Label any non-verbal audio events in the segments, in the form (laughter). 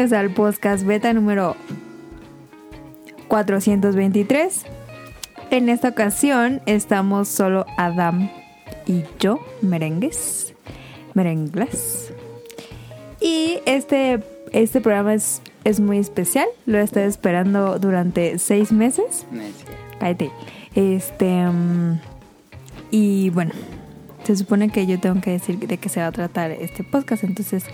Bienvenidos al podcast beta número 423. En esta ocasión estamos solo Adam y yo, merengues, merenglas. Y este, este programa es, es muy especial. Lo he estado esperando durante seis meses. Cállate. Este. mm, y bueno, se supone que yo tengo que decir de qué se va a tratar este podcast. Entonces,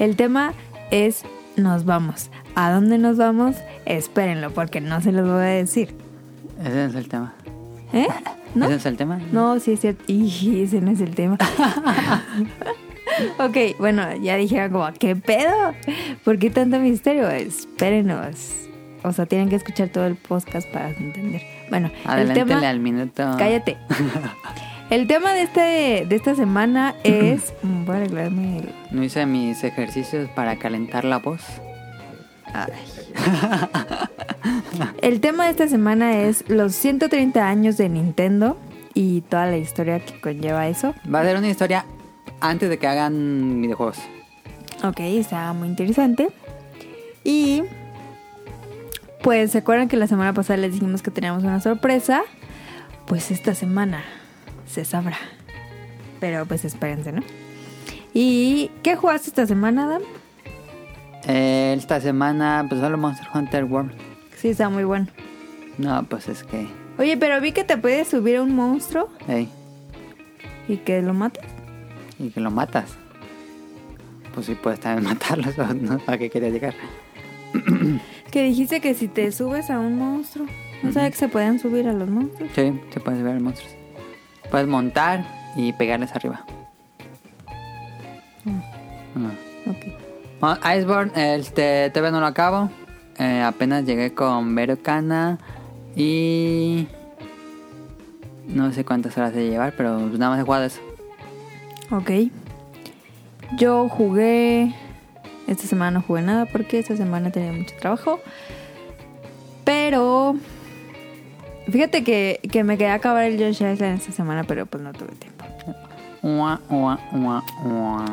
el tema es nos vamos. ¿A dónde nos vamos? Espérenlo, porque no se los voy a decir. Ese es el tema. ¿Eh? ¿No? ¿Ese es el tema? No, sí es cierto. Y ese no es el tema. (laughs) ok, bueno, ya dijeron como, ¿qué pedo? ¿Por qué tanto misterio? Espérenos. O sea, tienen que escuchar todo el podcast para entender. Bueno, el Adelántale tema... al minuto. Cállate. (laughs) El tema de, este, de esta semana (clears throat) es... Voy a arreglarme el... No hice mis ejercicios para calentar la voz. Ay. (laughs) El tema de esta semana es los 130 años de Nintendo y toda la historia que conlleva eso. Va a ser una historia antes de que hagan videojuegos. Ok, está muy interesante. Y pues se acuerdan que la semana pasada les dijimos que teníamos una sorpresa. Pues esta semana se sabrá. Pero pues espérense, ¿no? ¿Y qué jugaste esta semana, Adam? Eh, esta semana, pues solo Monster Hunter World. Sí, está muy bueno. No, pues es que. Oye, pero vi que te puedes subir a un monstruo Ey, y que lo mates. y que lo matas. Pues sí, puedes también (laughs) matarlos. ¿o ¿no? ¿A qué quería llegar? (clears throat) Que dijiste que si te subes a un monstruo. No sabía que se podían subir a los monstruos. Sí, se puedes ver monstruos. Puedes montar y pegarles arriba. Ah. Ok. Bueno, Iceborne, este, todavía no lo acabo. Eh, apenas llegué con Verocana y... No sé cuántas horas de llevar, pero nada más he jugado eso. Ok. Yo jugué. Esta semana no jugué nada porque esta semana tenía mucho trabajo. Pero. Fíjate que, que me quedé a acabar el Yoshi Island esta semana, pero pues no tuve tiempo. Ua, ua, ua, ua.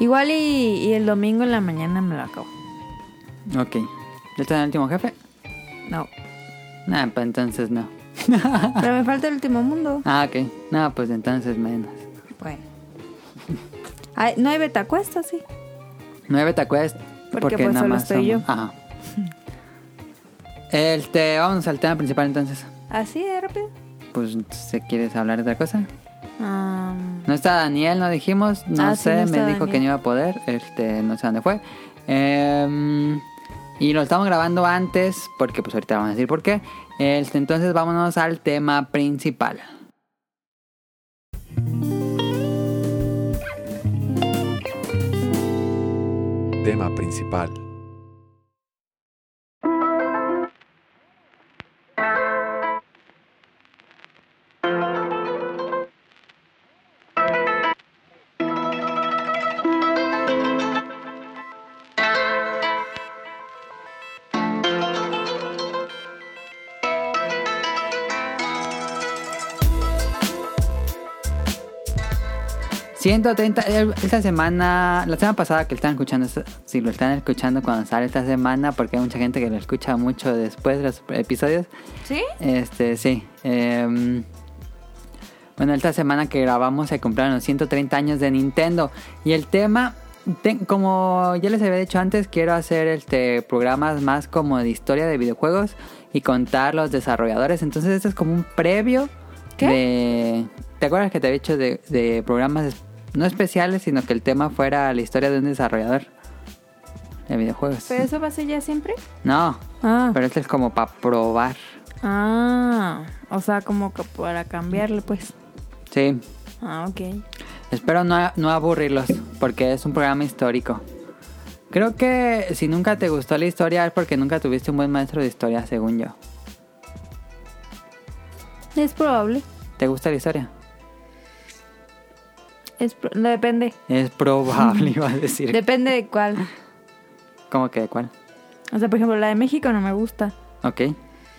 Igual y, y el domingo en la mañana me lo acabo. Ok. ¿Ya está en el último jefe? No. Nah, pues entonces no. Pero me falta el (laughs) último mundo. Ah, ok. No, pues entonces menos. Bueno. Ay, no hay beta cuesta, sí. Nueve Quest. Porque, pues, solo estoy yo. Ajá. Este, vamos al tema principal entonces. Así de rápido. Pues, ¿se quieres hablar de otra cosa? Um, No está Daniel, no dijimos. No Ah, sí, sé, no me dijo Daniel. que no iba a poder. Este, no sé dónde fue. Em, y lo estamos grabando antes, porque pues ahorita vamos a decir por qué. Este, entonces vámonos al tema principal. Tema principal. ...130... eh, esta semana... La semana pasada que están escuchando... Si lo están escuchando cuando sale esta semana... Porque hay mucha gente que lo escucha mucho después de los episodios... ¿Sí? Este, sí. Em, bueno, esta semana que grabamos se cumplieron los 130 años de Nintendo. Y el tema, te- como ya les había dicho antes, quiero hacer este programas más como de historia de videojuegos y contar los desarrolladores. Entonces, este es como un previo ¿Qué? de. ¿Te acuerdas que te había dicho de, de programas no especiales, sino que el tema fuera la historia de un desarrollador de videojuegos? ¿Pero eso va a ser ya siempre? No, Ah. pero este es como para probar. Ah. O sea, como que para cambiarle, pues. Sí. Ah, ok. Espero no, no aburrirlos, porque es un programa histórico. Creo que si nunca te gustó la historia es porque nunca tuviste un buen maestro de historia, según yo. Es probable. ¿Te gusta la historia? Es pro- no, depende. Es probable, (laughs) iba a decir. Depende de cuál. ¿Cómo que de cuál? O sea, por ejemplo, la de México no me gusta. Ok.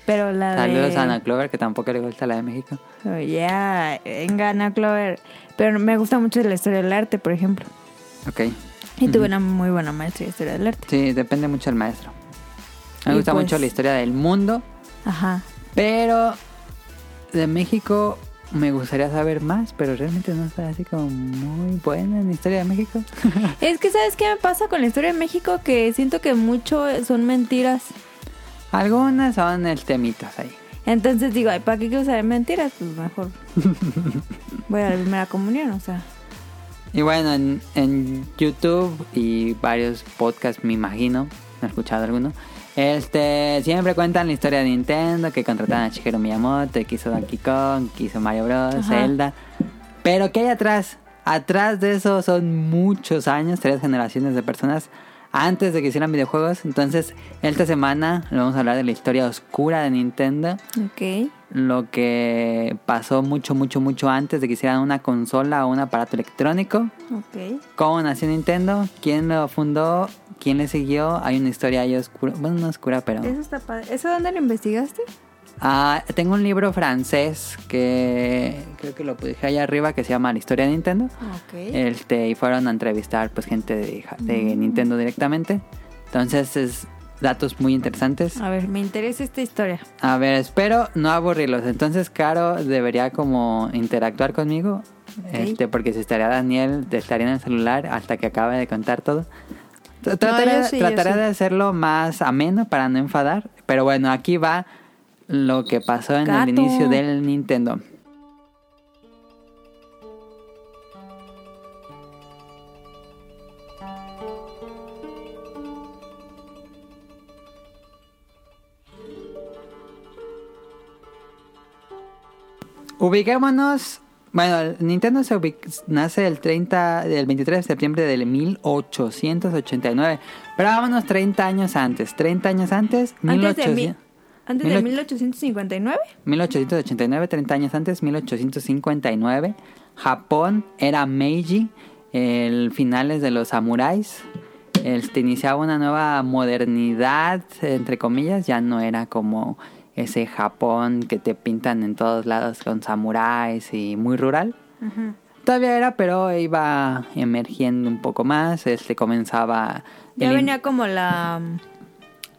Pero la Saludos de... a Ana Clover, que tampoco le gusta la de México. Oh, yeah, venga, Ana Clover. Pero me gusta mucho la historia del arte, por ejemplo. Ok. Y tuve una muy buena maestra de historia del arte. Sí, depende mucho del maestro. Me Y gusta pues- mucho la historia del mundo, Ajá. pero de México me gustaría saber más, pero realmente no está así como muy buena en la historia de México. (laughs) Es que, ¿sabes qué me pasa con la historia de México? Que siento que mucho son mentiras. Algunas son el temitas ahí. Entonces digo, ¿para qué quiero saber mentiras? Pues mejor (laughs) voy a la primera comunión, o sea. Y bueno, en, en YouTube y varios podcasts, me imagino, no he escuchado alguno, este, siempre cuentan la historia de Nintendo, que contrataron a Shigeru Miyamoto, que hizo Donkey Kong, que hizo Mario Bros, Ajá. Zelda. Pero ¿qué hay atrás? Atrás de eso son muchos años, tres generaciones de personas antes de que hicieran videojuegos. Entonces, esta semana lo vamos a hablar de la historia oscura de Nintendo Ok. Lo que pasó mucho, mucho, mucho antes de que hicieran una consola o un aparato electrónico. Ok. ¿Cómo nació Nintendo? ¿Quién lo fundó? ¿Quién le siguió? Hay una historia ahí oscura. Bueno, no oscura, pero... Eso está padre. ¿Eso dónde lo investigaste? Ah, tengo un libro francés que creo que lo dejé ahí arriba que se llama La historia de Nintendo. Ok. Este, y fueron a entrevistar pues gente de, de Nintendo directamente. Entonces es datos muy interesantes. A ver, me interesa esta historia. A ver, espero no aburrirlos. Entonces, Caro debería como interactuar conmigo. Este, porque si estaría Daniel, estaría en el celular hasta que acabe de contar todo. Tr- Trataré, yo sí, trataré sí. de hacerlo más ameno para no enfadar. Pero bueno, aquí va lo que pasó en Gato. el inicio del Nintendo. Ubiquémonos. Bueno, Nintendo se nace el 30, el 23 de septiembre del 1889. Pero vámonos 30 años antes. 30 años antes, Antes de, 1800 mi- antes de och- 1859. 1889, 30 años antes, 1859. Japón era Meiji, el finales de los samuráis. Este, iniciaba una nueva modernidad, entre comillas, ya no era como ese Japón que te pintan en todos lados con samuráis y muy rural. Todavía era, pero iba emergiendo un poco más. Este comenzaba. Ya venía como la,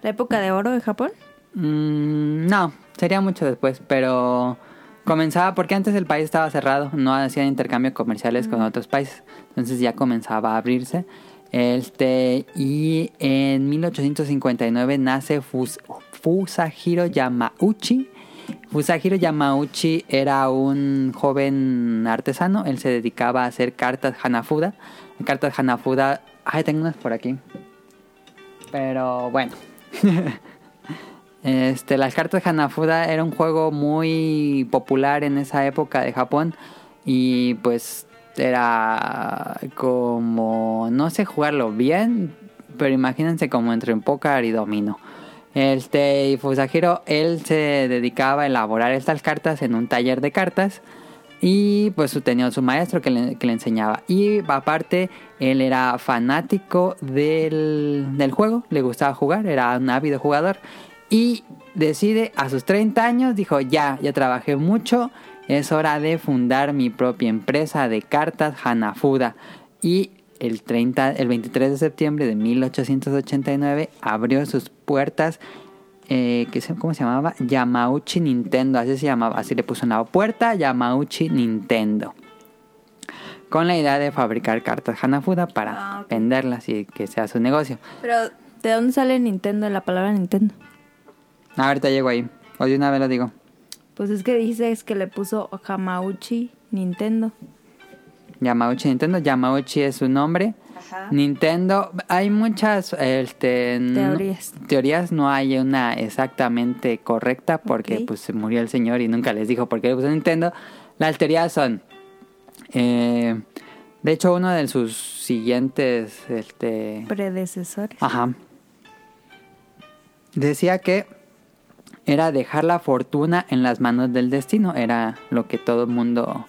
la época de oro de Japón. Mm, no, sería mucho después, pero comenzaba porque antes el país estaba cerrado, no hacían intercambios comerciales con otros países, entonces ya comenzaba a abrirse. Este, y en 1859 nace Fus- Fusahiro Yamauchi. Fusahiro Yamauchi era un joven artesano, él se dedicaba a hacer cartas Hanafuda. Cartas Hanafuda, ay, tengo unas por aquí. Pero bueno. (laughs) Este, las cartas Hanafuda era un juego muy popular en esa época de Japón y pues era como no sé jugarlo bien, pero imagínense como entre un póker y domino. Este y Fusahiro él se dedicaba a elaborar estas cartas en un taller de cartas y pues tenía su maestro que le, que le enseñaba. Y aparte, él era fanático del, del juego, le gustaba jugar, era un ávido jugador. Y decide a sus 30 años, dijo, ya, ya trabajé mucho, es hora de fundar mi propia empresa de cartas Hanafuda. Y el, 30, el 23 de septiembre de 1889 abrió sus puertas eh, que se- ¿cómo se llamaba? Yamauchi Nintendo, así se llamaba, así le puso en la puerta, Yamauchi Nintendo. Con la idea de fabricar cartas Hanafuda para Ah, venderlas y que sea su negocio. Pero, ¿de dónde sale Nintendo, la palabra Nintendo? Ahorita llego ahí, de una vez lo digo. Pues es que dices que le puso Hamauchi Nintendo. Yamauchi Nintendo, Yamauchi es su nombre. Ajá. Nintendo, hay muchas este, no- Teorías. teorías, no hay una exactamente correcta porque pues se murió el señor y nunca les dijo por qué le puso Nintendo. Las teorías son, eh, de hecho uno de sus siguientes, este, Predecesores. Ajá. Decía que era dejar la fortuna en las manos del destino. Era lo que todo el mundo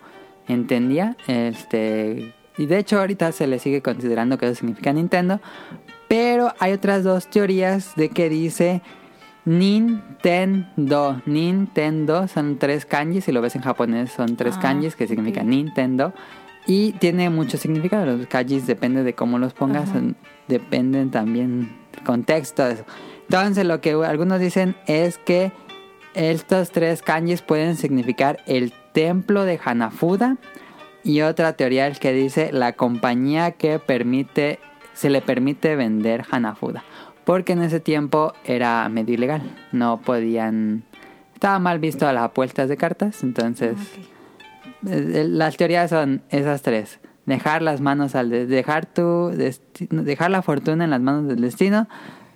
entendía. Este. Y de hecho ahorita se le sigue considerando que eso significa Nintendo. Pero hay otras dos teorías de que dice Nintendo. Nintendo son tres kanjis. Si lo ves en japonés son tres Ah, kanjis que significan ok. Nintendo. Y tiene mucho significado. Los kanjis depende de cómo los pongas, dependen también del contexto. de eso. Entonces, lo que algunos dicen es que estos tres kanjis pueden significar el templo de Hanafuda y otra teoría es que dice la compañía que permite se le permite vender Hanafuda, porque en ese tiempo era medio ilegal, no podían estaba mal visto a las apuestas de cartas, entonces eh, eh, las teorías son esas tres. Dejar las manos al de- dejar tu destino, dejar la fortuna en las manos del destino,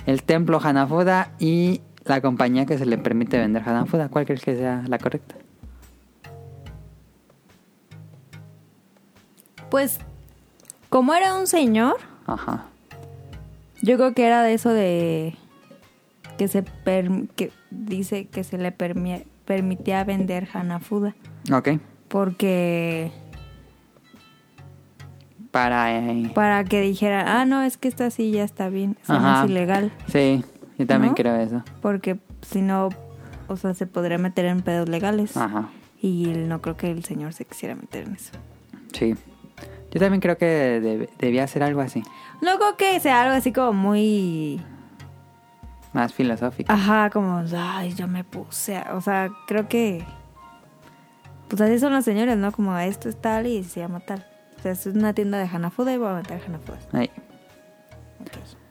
el templo Hanafuda y la compañía que se le permite vender Hanafuda. ¿Cuál crees que sea la correcta? Pues, como era un señor, Ajá. yo creo que era de eso de que se per- que dice que se le permi- permitía vender Hanafuda Ok. porque Para eh, para que dijera, ah, no, es que esta sí ya está bien, no es ilegal, Sí, yo también ¿No? creo eso. porque si no, o sea, se podría meter en pedos legales Ajá. y no creo que el señor se quisiera meter en eso. Sí. Yo también creo que deb- debía ser algo así, No creo que sea algo así como muy más filosófico. Ajá, como, ay, yo me puse. a-". O sea, creo que. Pues así son los señores, ¿no? Como esto es tal y se llama tal. O sea, es una tienda de Hanafuda y voy a meter Hanafuda. Ahí.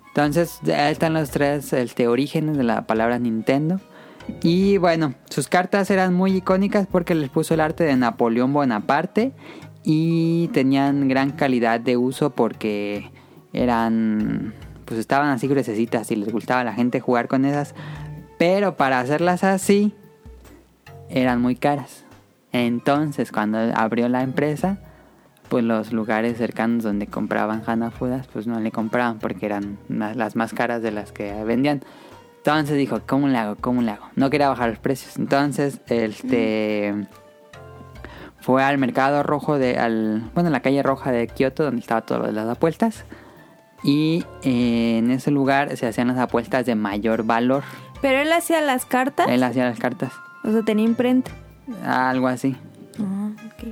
Entonces, ahí están los tres este, orígenes de la palabra Nintendo. Y bueno, sus cartas eran muy icónicas porque les puso el arte de Napoleón Bonaparte y tenían gran calidad de uso porque eran, pues estaban así gruesecitas y les gustaba a la gente jugar con esas. Pero para hacerlas así, eran muy caras. Entonces, cuando abrió la empresa, pues los lugares cercanos donde compraban Hanafudas, pues no le compraban porque eran las más caras de las que vendían. Entonces dijo, ¿cómo le hago? ¿Cómo le hago? No quería bajar los precios. Entonces, este fue al mercado rojo de, al, bueno, la calle roja de Kioto, donde estaba todo lo de las apuestas. Y eh, en ese lugar se hacían las apuestas de mayor valor. Pero él hacía las cartas. Él hacía las cartas. O sea, tenía imprenta. Algo así. Ah, ok.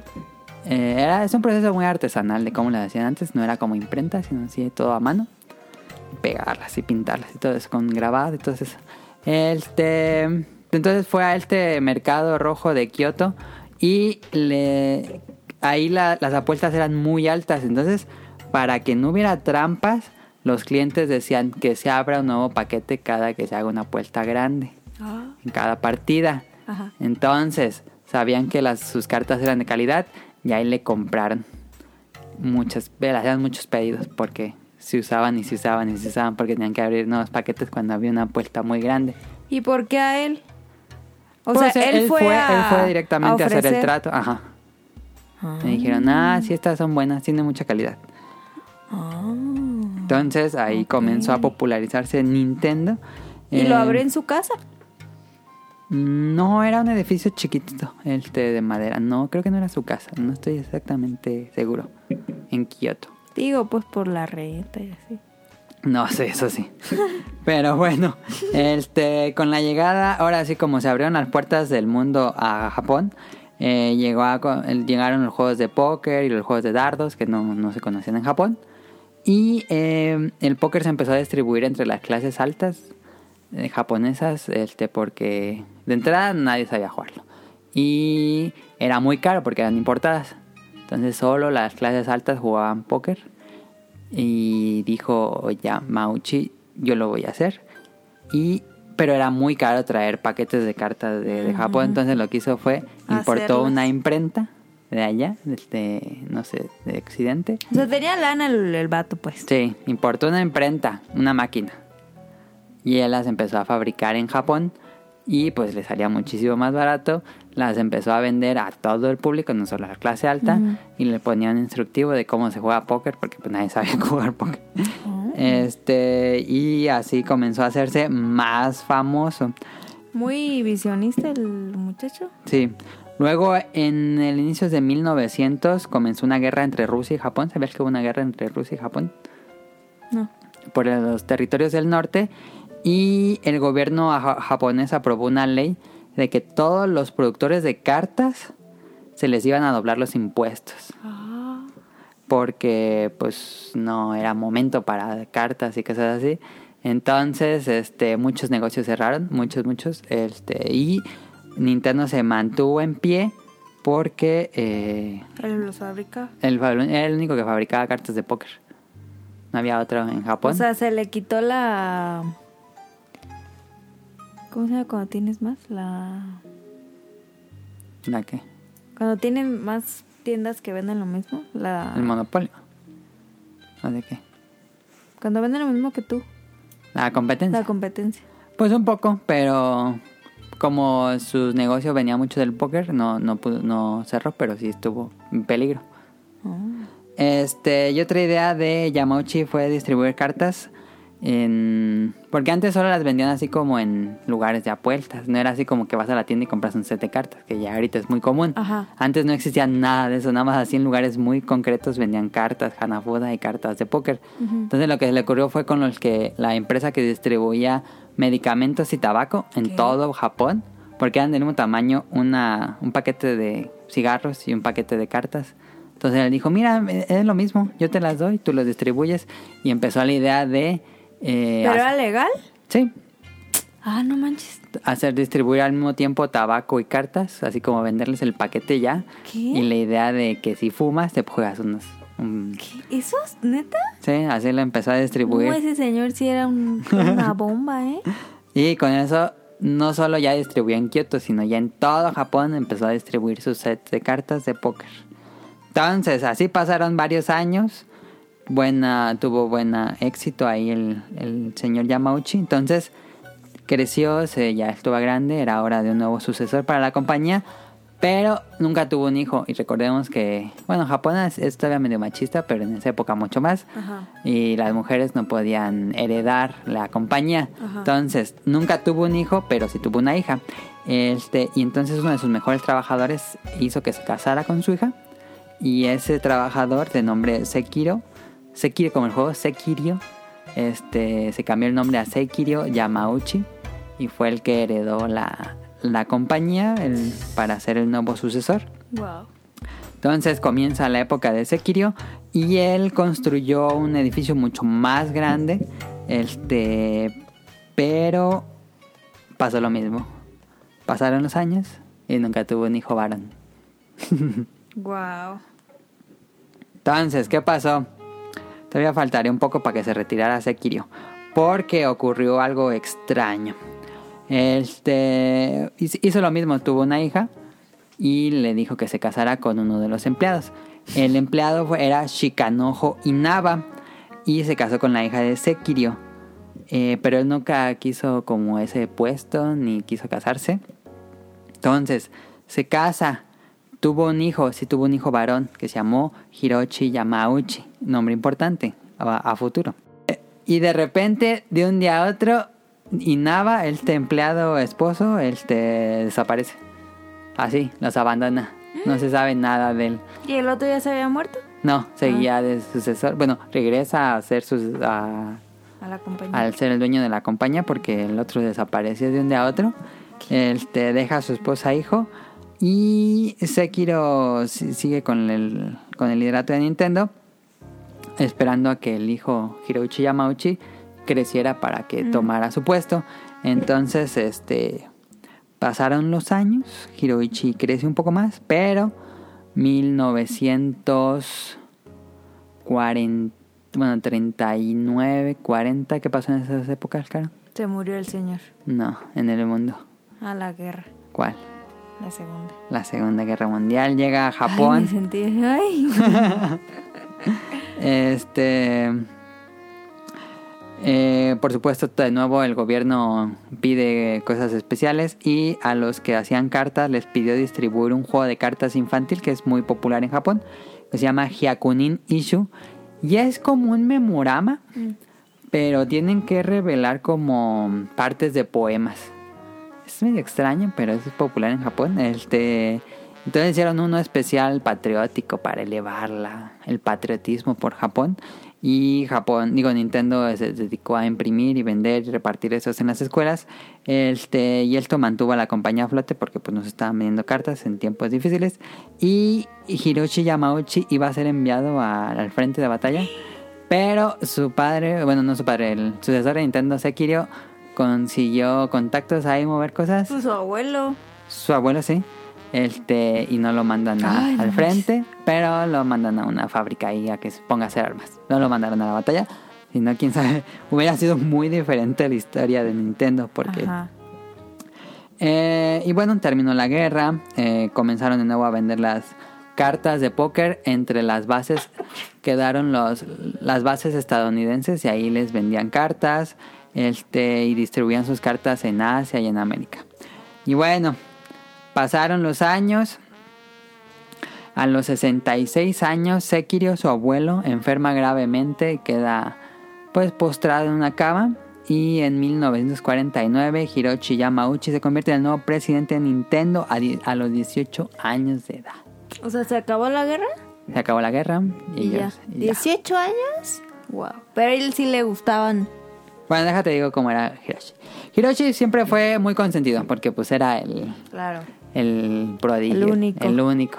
Eh, era, es un proceso muy artesanal de cómo las hacían antes. No era como imprenta, sino así todo a mano. Pegarlas y pintarlas y todo eso con grabado y todo eso. Este, entonces fue a este mercado rojo de Kioto y le, ahí la- las apuestas eran muy altas. Entonces, para que no hubiera trampas, los clientes decían que se abra un nuevo paquete cada que se haga una apuesta grande Ah, en cada partida. ajá. Entonces, sabían que las, sus cartas eran de calidad y ahí le compraron muchas, hacían muchos pedidos porque se usaban y se usaban y se usaban porque tenían que abrir nuevos paquetes cuando había una apuesta muy grande. ¿Y por qué a él? O Pues, sea, él, fue, a, él fue directamente a, hacer el trato. Ajá. Ah. Me dijeron, ah, sí, estas son buenas, tienen mucha calidad. Ah. Entonces ahí comenzó a popularizarse Nintendo. ¿Y lo Eh, abrió en su casa? No, era un edificio chiquitito, este de madera. No, creo que no era su casa. No estoy exactamente seguro. En Kioto. Digo, pues por la renta y así. No sé, eso sí. Pero bueno, este, con la llegada, ahora sí como se abrieron las puertas del mundo a Japón, eh, llegó llegaron los juegos de póker y los juegos de dardos que no, no se conocían en Japón. Y eh, el póker se empezó a distribuir entre las clases altas eh, japonesas, este, porque de entrada nadie sabía jugarlo. Y era muy caro porque eran importadas. Entonces solo las clases altas jugaban póker. Y dijo ya Mauchi, yo lo voy a hacer. Y pero era muy caro traer paquetes de cartas de, de Japón. Entonces lo que hizo fue importó Hacerlas. una imprenta de allá, de, no sé, de Occidente. O sea, tenía lana el, el vato, pues. Sí, importó una imprenta, una máquina. Y él las empezó a fabricar en Japón y pues le salía muchísimo más barato. Las empezó a vender a todo el público, no solo a la clase alta. Y le ponían instructivo de cómo se juega póker porque pues nadie sabía (laughs) jugar póker. Este, y así comenzó a hacerse más famoso. Muy visionista el muchacho. Sí. Luego, en el inicio de 1900, comenzó una guerra entre Rusia y Japón. ¿Sabías que hubo una guerra entre Rusia y Japón? No. por los territorios del norte y el gobierno ja- japonés aprobó una ley de que todos los productores de cartas se les iban a doblar los impuestos. Ah. porque pues no era momento para cartas y cosas así. Entonces, este, muchos negocios cerraron, muchos, muchos, este, y Nintendo se mantuvo en pie porque eh, Él los fabrica. el era el único que fabricaba cartas de póker. No había otro en Japón. O sea, se le quitó la... ¿Cómo se llama cuando tienes más? La... ¿La qué? Cuando tienen más tiendas que venden lo mismo. La... El monopolio. ¿O de qué? Cuando venden lo mismo que tú. La competencia. La competencia. Pues un poco, pero como su negocio venía mucho del póker, no, no, pudo- no cerró, pero sí estuvo en peligro. Oh. Este, y otra idea de Yamauchi fue distribuir cartas en... Porque antes solo las vendían así como en lugares de apuestas. No era así como que vas a la tienda y compras un set de cartas, que ya ahorita es muy común. Ajá. Antes no existía nada de eso, nada más así en lugares muy concretos vendían cartas, Hanafuda y cartas de póker. Entonces lo que se le ocurrió fue con los que la empresa que distribuía medicamentos y tabaco en todo Japón, porque eran del mismo tamaño una, un paquete de cigarros y un paquete de cartas. Entonces él dijo, mira, es lo mismo, yo te las doy, tú los distribuyes. Y empezó la idea de... eh, ¿Pero era legal? sí, Ah, no manches. hacer distribuir al mismo tiempo tabaco y cartas, así como venderles el paquete ya. ¿Qué? Y la idea de que si fumas te juegas unos... un- ¿Qué? ¿Eso es neta? Sí, así lo empezó a distribuir. No, ese señor sí era un- una (laughs) bomba, ¿eh? Y con eso no solo ya distribuyó en Kioto, sino ya en todo Japón empezó a distribuir sus sets de cartas de póker. Entonces, así pasaron varios años. Buena, tuvo buena éxito ahí el, el señor Yamauchi. Entonces, creció, se, ya estuvo grande, era hora de un nuevo sucesor para la compañía. Pero nunca tuvo un hijo. Y recordemos que, bueno, Japón es, es todavía medio machista, pero en esa época mucho más. Ajá. Y las mujeres no podían heredar la compañía. Ajá. Entonces, nunca tuvo un hijo, pero sí tuvo una hija. Este, y entonces uno de sus mejores trabajadores hizo que se casara con su hija. Y ese trabajador de nombre Sekiro, Sekiro como el juego Sekirio, este, se cambió el nombre a Sekirio Yamauchi y fue el que heredó la, la compañía el- para ser el nuevo sucesor. Wow. Entonces comienza la época de Sekirio y él construyó un edificio mucho más grande, este, pero pasó lo mismo. Pasaron los años y nunca tuvo un hijo varón. (laughs) Wow. Entonces, ¿qué pasó? Todavía faltaría un poco para que se retirara Sekirio. Porque ocurrió algo extraño. Este hizo lo mismo, tuvo una hija y le dijo que se casara con uno de los empleados. El empleado era Shikanojo Inaba y se casó con la hija de Sekirio. Eh, pero él nunca quiso como ese puesto ni quiso casarse. Entonces, se casa, tuvo un hijo, sí tuvo un hijo varón que se llamó Hiroshi Yamauchi, nombre importante a, a futuro. Eh, Y de repente, de un día a otro, Inaba, este empleado esposo, este desaparece. Así, los abandona. No se sabe nada de él. ¿Y el otro ya se había muerto? No, seguía de sucesor. Bueno, regresa a ser sus, a, A la compañía. al ser el dueño de la compañía porque el otro desapareció de un día a otro. Este deja a su esposa e hijo y Sekiro si- sigue con el, con el liderato de Nintendo esperando a que el hijo Hiroichi Yamauchi creciera para que tomara su puesto. Entonces, este pasaron los años, Hiroichi crece un poco más, pero 1940 bueno, 39, 40, ¿qué pasó en esas épocas, cara? Se murió el señor. No, en el mundo. A la guerra. ¿Cuál? La segunda. La Segunda Guerra Mundial llega a Ay, Japón. me sentí... Ay. (laughs) Este. eh, por supuesto, de nuevo el gobierno pide cosas especiales y a los que hacían cartas les pidió distribuir un juego de cartas infantil que es muy popular en Japón, que se llama Hyakunin Ishu. Y es como un memorama, pero tienen que revelar como partes de poemas. Es medio extraño, pero es popular en Japón. Este, entonces hicieron uno especial patriótico para elevar la- el patriotismo por Japón. Y Japón, digo, Nintendo se dedicó a imprimir y vender y repartir esos en las escuelas. Este, y esto mantuvo a la compañía a flote porque pues nos estaban vendiendo cartas en tiempos difíciles. Y Hiroshi Yamauchi iba a ser enviado a- al frente de batalla. Pero su padre, bueno, no su padre, el sucesor de Nintendo, Sekiro, consiguió contactos ahí, mover cosas. Pues su abuelo. Su abuelo sí. Este, y no lo mandan a- Ay, no al frente, pero lo mandan a una fábrica ahí a que se ponga a hacer armas. No lo mandaron a la batalla, sino quién sabe, (laughs) hubiera sido muy diferente la historia de Nintendo porque Ajá. eh, y bueno, terminó la guerra. eh, comenzaron de nuevo a vender las cartas de póker. Entre las bases quedaron los, las bases estadounidenses y ahí les vendían cartas. Este, y distribuían sus cartas en Asia y en América. Y bueno, pasaron los años. A los 66 años, Sekiro, su abuelo, enferma gravemente y queda pues postrado en una cama. Y en 1949, Hiroshi Yamauchi se convierte en el nuevo presidente de Nintendo a, a los 18 años de edad. O sea, ¿se acabó la guerra? Se acabó la guerra y, Y, ya. ya- y ya. ¿18 años? Wow. Pero a él sí le gustaban. Bueno, déjate digo cómo era Hiroshi. Hiroshi siempre fue muy consentido porque pues era el, Claro. el prodigio. El único. El único.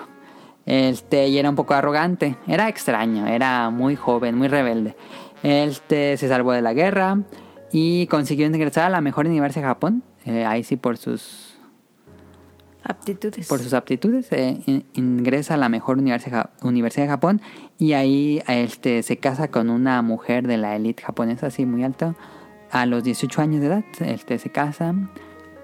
Este, y era un poco arrogante. Era extraño, era muy joven, muy rebelde. Este se salvó de la guerra y consiguió ingresar a la mejor universidad de Japón. Eh, ahí sí por sus Aptitudes. por sus aptitudes eh, in- ingresa a la mejor universidad, universidad de Japón y ahí este se casa con una mujer de la élite japonesa así muy alta a los 18 años de edad este se casa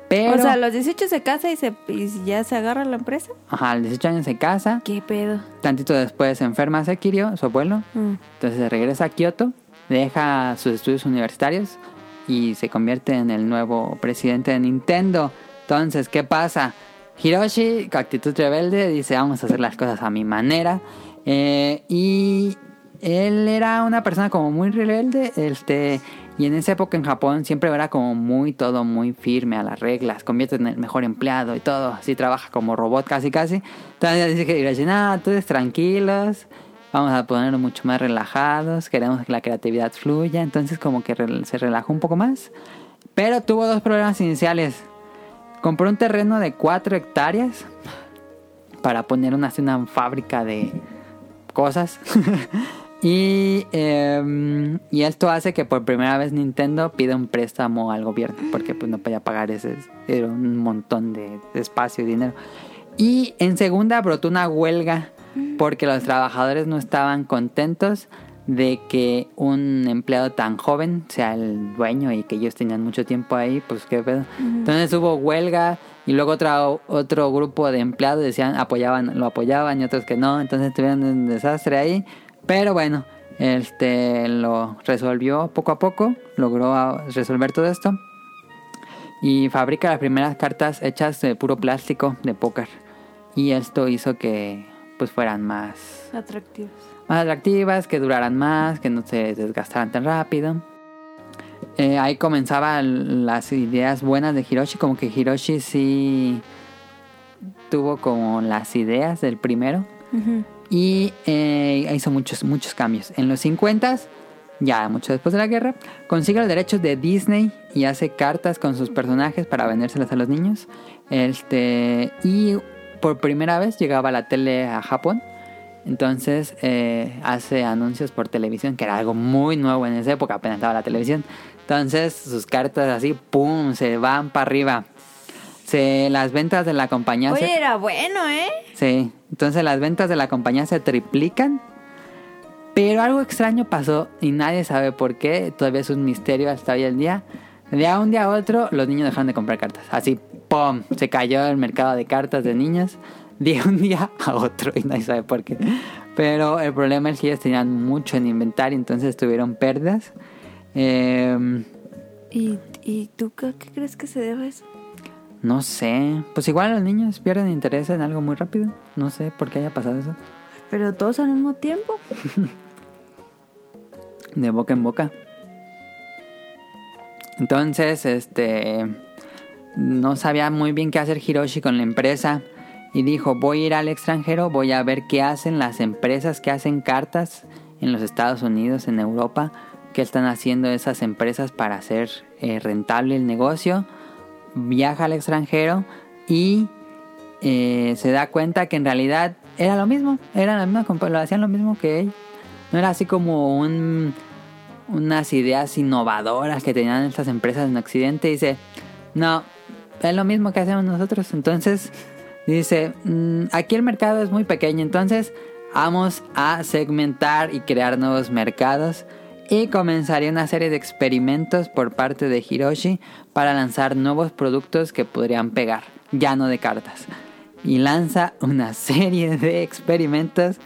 pero O sea, a los 18 se casa y, se, y ya se agarra la empresa. ajá, a los 18 años se casa ¿Qué pedo? tantito después se enferma Sekirio su abuelo Mm. entonces se regresa a Kioto deja sus estudios universitarios y se convierte en el nuevo presidente de Nintendo. Entonces, ¿qué pasa? Hiroshi, con actitud rebelde, dice vamos a hacer las cosas a mi manera. Eh, y él era una persona como muy rebelde. Este, y en esa época en Japón siempre era como muy todo muy firme a las reglas. Convierte en el mejor empleado y todo. Así trabaja como robot casi casi. Entonces dice que Hiroshi, nada, todos tranquilos. Vamos a ponernos mucho más relajados. Queremos que la creatividad fluya. Entonces como que se relajó un poco más. Pero tuvo dos problemas iniciales. Compró un terreno de 4 hectáreas para poner una, fábrica de cosas. (laughs) y, eh, y esto hace que por primera vez Nintendo pida un préstamo al gobierno porque pues no podía pagar ese era un montón de, de espacio y dinero. Y en segunda brotó una huelga porque los trabajadores no estaban contentos de que un empleado tan joven sea el dueño y que ellos tenían mucho tiempo ahí, pues qué pedo. Entonces hubo huelga y luego otro, otro grupo de empleados decían apoyaban, lo apoyaban y otros que no, entonces tuvieron un desastre ahí, pero bueno, este lo resolvió poco a poco, logró ah, resolver todo esto y fabrica las primeras cartas hechas de puro plástico de póker y esto hizo que pues fueran más Atractivos. Más atractivas, que duraran más, que no se desgastaran tan rápido. Eh, ahí comenzaban las ideas buenas de Hiroshi, como que Hiroshi sí tuvo como las ideas del primero y eh, hizo muchos, muchos cambios. En los 50 ya mucho después de la guerra, consigue los derechos de Disney y hace cartas con sus personajes para vendérselas a los niños. Este, y por primera vez llegaba la tele a Japón. Entonces eh, hace anuncios por televisión, que era algo muy nuevo en esa época, apenas estaba la televisión. Entonces sus cartas así, ¡pum!, se van para arriba. Se, las ventas de la compañía... se- Oye, era bueno, ¿eh? Sí, entonces las ventas de la compañía se triplican. Pero algo extraño pasó y nadie sabe por qué. Todavía es un misterio hasta hoy en día. De un día a otro, los niños dejaron de comprar cartas. Así, ¡pum! Se cayó el mercado de cartas de niños. De un día a otro y nadie sabe por qué. Pero el problema es que ellos tenían mucho en inventario, entonces tuvieron pérdidas. Eh, ¿Y, y tú qué, qué crees que se debe a eso? no sé. Pues igual los niños pierden interés en algo muy rápido. No sé por qué haya pasado eso. Pero todos al mismo tiempo. (laughs) de boca en boca. Entonces, este no sabía muy bien qué hacer Hiroshi con la empresa y dijo, voy a ir al extranjero, voy a ver qué hacen las empresas que hacen cartas en los Estados Unidos, en Europa, qué están haciendo esas empresas para hacer eh, rentable el negocio. viaja al extranjero y eh, se da cuenta que en realidad era lo mismo, era la misma, lo hacían lo mismo que él. No era así como un, unas ideas innovadoras que tenían estas empresas en Occidente. Dice, no, es lo mismo que hacemos nosotros. Entonces, dice, "Mm, aquí el mercado es muy pequeño, entonces vamos a segmentar y crear nuevos mercados. Y comenzaría una serie de experimentos por parte de Hiroshi para lanzar nuevos productos que podrían pegar, ya no de cartas. Y lanza una (laughs) serie de experimentos,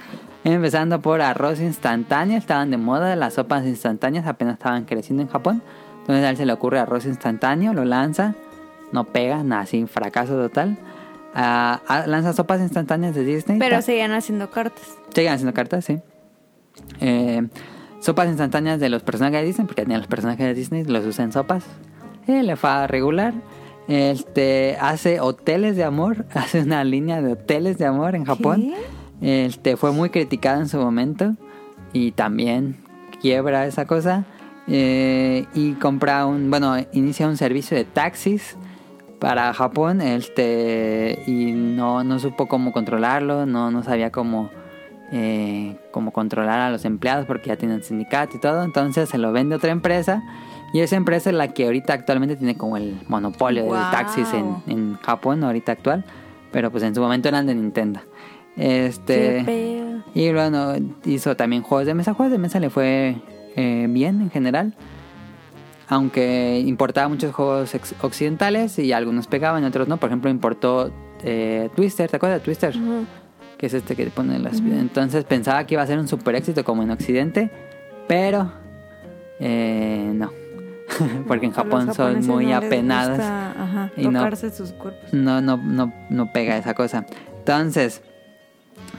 empezando por arroz instantáneo, estaban de moda, las sopas instantáneas apenas estaban creciendo en Japón. Entonces a él se le ocurre arroz instantáneo, lo lanza, no pega, nada, así, fracaso total. Ah, ah, lanza sopas instantáneas de Disney. Pero seguían haciendo cartas. Siguen haciendo cartas, sí. Eh, sopas instantáneas de los personajes de Disney, porque tenía los personajes de Disney, los usa en sopas. Eh, le fa regular. Este hace hoteles de amor, (laughs) hace una línea de hoteles de amor en Japón. Este fue muy criticado en su momento y también quiebra esa cosa. Eh, y compra un, bueno, inicia un servicio de taxis para Japón, este, y no, no supo cómo controlarlo, no, no sabía cómo, eh, cómo controlar a los empleados porque ya tienen sindicato y todo, entonces se lo vende a otra empresa y esa empresa es la que ahorita actualmente tiene como el monopolio de Guau. taxis en, en Japón, ahorita actual, pero pues en su momento eran de Nintendo. Este, Qué y bueno, hizo también juegos de mesa. Juegos de mesa le fue eh, bien en general. Aunque importaba muchos juegos occidentales y algunos pegaban y otros no. Por ejemplo, importó eh, Twister. ¿Te acuerdas de Twister? Que es este que pone las... Entonces pensaba que iba a ser un super éxito como en Occidente. Pero... eh, no. (laughs) Porque en Japón son muy no gusta, ajá, y sus no, no, no, no pega esa cosa. Entonces,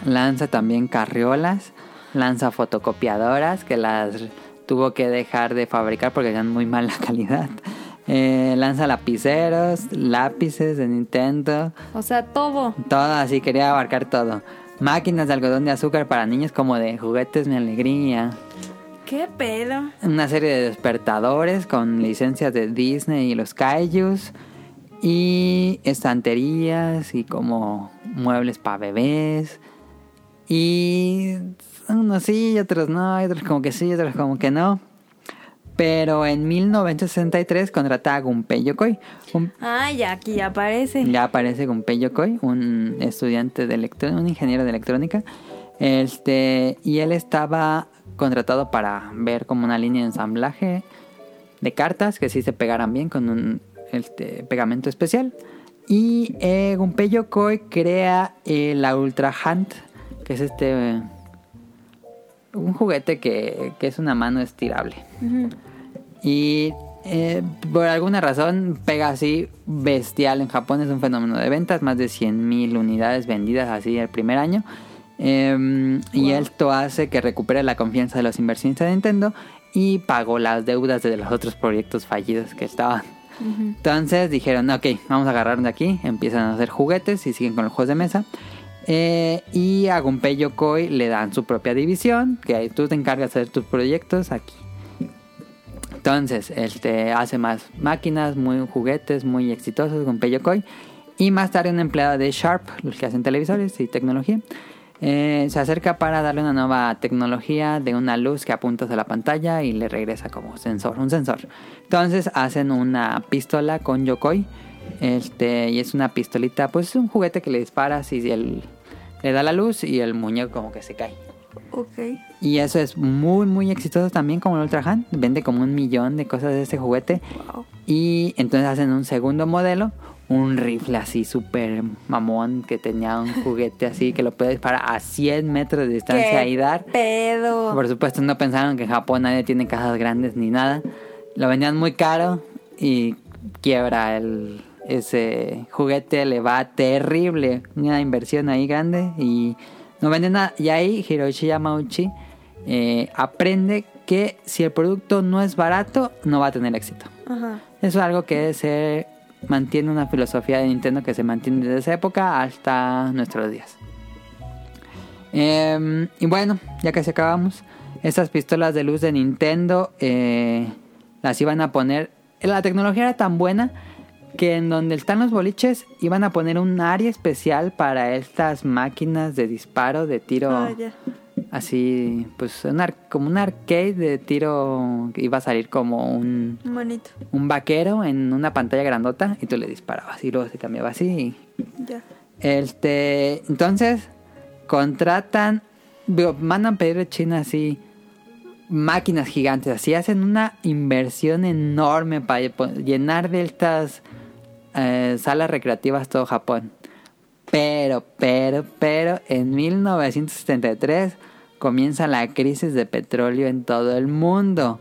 lanza también carriolas, lanza fotocopiadoras que las tuvo que dejar de fabricar porque eran muy mala (laughs) calidad. Eh, lanza lapiceros, lápices de Nintendo, O sea, todo. todo así, quería abarcar todo. Máquinas de algodón de azúcar para niños como de juguetes mi alegría. ¿Qué pedo? Una serie de despertadores con licencias de Disney y los Kaijus. Y estanterías y como muebles para bebés. Y unos sí y otros no, y otros como que sí y otros como que no. Pero en 1963 contrata a Gunpei Yokoi. Un- Ah, ya, aquí ya aparece. ya aparece Gunpei Yokoi, un estudiante de electrónica, un ingeniero de electrónica. Este, y él estaba contratado para ver como una línea de ensamblaje de cartas que sí se pegaran bien con un este, pegamento especial. Y eh, Gunpei Yokoi crea eh, la Ultra Hand, que es este un juguete que, que es una mano estirable. Y eh, por alguna razón pega así bestial en Japón. Es un fenómeno de ventas. Más de 100.000 unidades vendidas así el primer año. Eh, Y esto hace que recupere la confianza de los inversionistas de Nintendo. Y pagó las deudas de los otros proyectos fallidos que estaban. Entonces dijeron, ok, vamos a agarrar de aquí. Empiezan a hacer juguetes y siguen con los juegos de mesa. Eh, y a Gunpei Yokoi le dan su propia división, que ahí tú te encargas de hacer tus proyectos aquí. Entonces, este hace más máquinas, muy juguetes, muy exitosos, Gunpei Yokoi. Y más tarde un empleado de Sharp, los que hacen televisores y tecnología, eh, se acerca para darle una nueva tecnología de una luz que apunta hacia la pantalla y le regresa como sensor, un sensor. Entonces hacen una pistola con Yokoi. Este, y es una pistolita, pues es un juguete que le disparas y el, le da la luz y el muñeco como que se cae. Ok. Y eso es muy, muy exitoso también como el Ultra Hand. Vende como un millón de cosas de este juguete. Wow. Y entonces hacen un segundo modelo, un rifle así súper mamón que tenía un (laughs) juguete así que lo puede disparar a 100 metros de distancia ¿Qué y dar. pedo? Por supuesto no pensaron que en Japón nadie tiene casas grandes ni nada. Lo vendían muy caro y quiebra el, ese juguete, le va terrible. Una inversión ahí grande y no vende nada. Y ahí Hiroshi Yamauchi eh, aprende que si el producto no es barato, no va a tener éxito. Ajá. Eso es algo que se mantiene una filosofía de Nintendo que se mantiene desde esa época hasta nuestros días. Eh, y bueno, ya casi acabamos. Estas pistolas de luz de Nintendo eh, las iban a poner. La tecnología era tan buena que en donde están los boliches iban a poner un área especial para estas máquinas de disparo, de tiro Ah, ya. así, pues un ar- como un arcade de tiro iba a salir como un, Bonito. un vaquero en una pantalla grandota y tú le disparabas y luego se cambiaba así. Ya. Este, entonces contratan, mandan pedir de China así máquinas gigantes, así hacen una inversión enorme para llenar de estas eh, salas recreativas todo Japón. Pero, pero, pero, en 1973 comienza la crisis de petróleo en todo el mundo.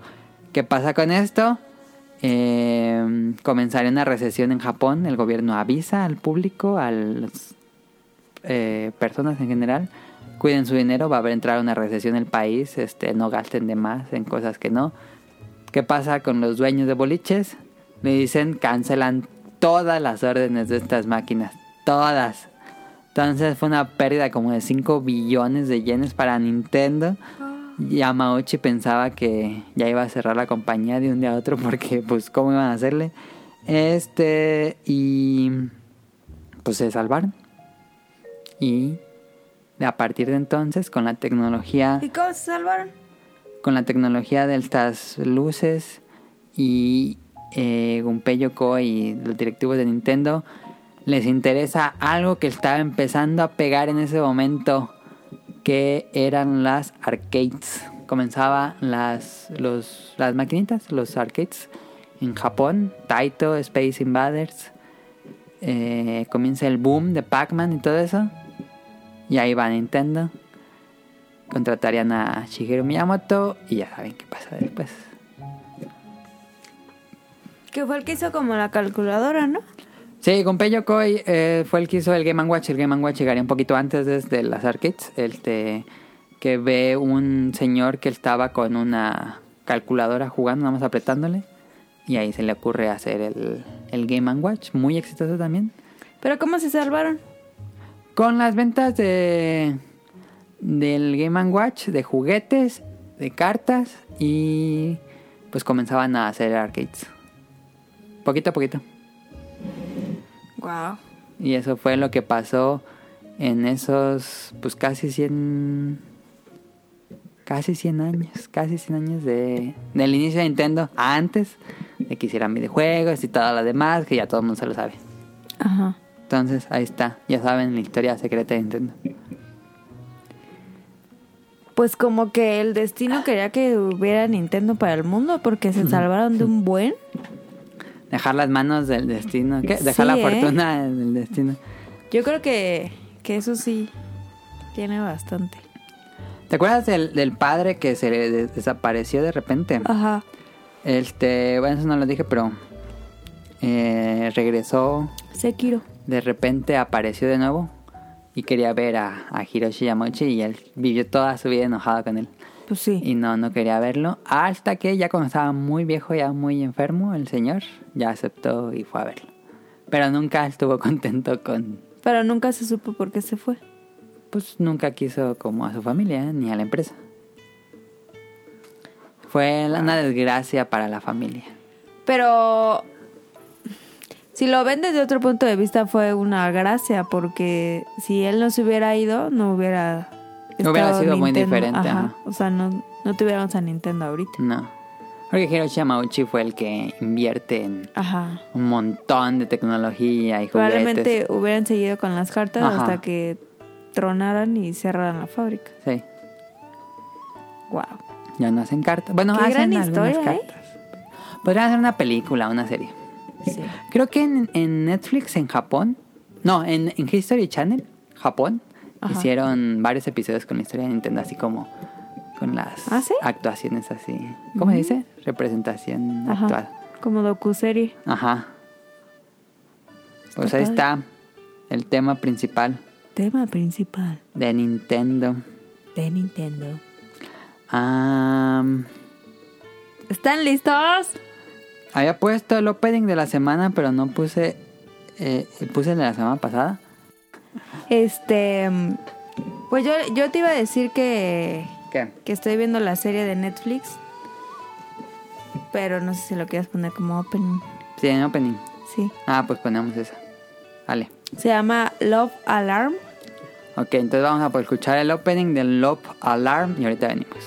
¿Qué pasa con esto? Eh, comenzaría una recesión en Japón. El gobierno avisa al público, a las eh, personas en general, cuiden su dinero, va a haber entrar una recesión en el país, este, no gasten de más en cosas que no. ¿Qué pasa con los dueños de boliches? Le dicen cancelan todas las órdenes de estas máquinas, todas. Entonces fue una pérdida como de 5 billones de yenes para Nintendo. Yamauchi pensaba que ya iba a cerrar la compañía de un día a otro porque pues cómo iban a hacerle. Este y pues se salvaron. Y a partir de entonces con la tecnología ¿Y cómo se salvaron? con la tecnología de estas luces y eh, Gunpei Yokoi y los directivos de Nintendo les interesa algo que estaba empezando a pegar en ese momento que eran las arcades. Comenzaba las las maquinitas, los arcades en Japón, Taito, Space Invaders. eh, comienza el boom de Pac-Man y todo eso. Y ahí va Nintendo contratarían a Shigeru Miyamoto y ya saben qué pasa después. Que fue el que hizo como la calculadora, ¿no? Sí, Gunpei Yokoi eh, fue el que hizo el Game Watch. El Game Watch llegaría un poquito antes desde las arcades. Este, que ve un señor que estaba con una calculadora jugando, nada más apretándole. Y ahí se le ocurre hacer el, el Game Watch. Muy exitoso también. Pero ¿cómo se salvaron? Con las ventas de del Game Watch, de juguetes, de cartas y pues comenzaban a hacer arcades. Poquito a poquito. Wow. Y eso fue lo que pasó en esos pues casi 100 casi 100 años, casi 100 años de del inicio de Nintendo, antes de que hicieran videojuegos y todo lo demás, que ya todo el mundo se lo sabe. Ajá. Entonces, ahí está, ya saben la historia secreta de Nintendo. Pues como que el destino quería que hubiera Nintendo para el mundo porque se salvaron de un buen. Dejar las manos del destino. ¿Qué? Dejar Sí, la ¿eh? fortuna del destino. Yo creo que, que eso sí tiene bastante. ¿Te acuerdas del, del padre que se le de- desapareció de repente? Ajá. Este, bueno, eso no lo dije, pero eh, regresó, Sekiro. de repente apareció de nuevo y quería ver a, a Hiroshi Yamauchi y él vivió toda su vida enojado con él. Pues sí. Y no, no quería verlo. Hasta que ya cuando estaba muy viejo, ya muy enfermo, el señor ya aceptó y fue a verlo. Pero nunca estuvo (laughs) contento con, Pero nunca se supo por qué se fue. pues nunca quiso como a su familia ni a la empresa. Fue una desgracia para la familia. Pero si lo ven desde otro punto de vista fue una gracia porque si él no se hubiera ido no hubiera Hubiera sido muy diferente, Ajá. ajá. O sea, no, no tuviéramos a Nintendo ahorita. No. Porque Hiroshi Yamauchi fue el que invierte en Ajá. un montón de tecnología y juguetes. Probablemente hubieran seguido con las cartas Ajá. hasta que tronaran y cerraran la fábrica. Sí, Wow. ya no hacen cartas. Bueno, Qué hacen gran algunas historia, ¿eh? cartas. Podrían hacer una película, una serie. Sí. Creo que en, en Netflix en Japón, no, en, en History Channel, Japón, Ajá. hicieron varios episodios con la historia de Nintendo, así como con las ¿Ah, sí? actuaciones así. ¿Cómo se dice? Representación Ajá. actual. Como docuserie. Ajá. Pues ahí está el tema principal Tema principal de Nintendo. de Nintendo. ¿Están listos? había puesto el opening de la semana, pero no puse. eh, puse el de la semana pasada. Este, pues yo, yo te iba a decir que, ¿Qué? que estoy viendo la serie de Netflix, pero no sé si lo quieras poner como opening. Sí, en opening. Sí. Ah, pues ponemos esa. Vale. Se llama Love Alarm. Ok, entonces vamos a escuchar el opening del Love Alarm y ahorita venimos.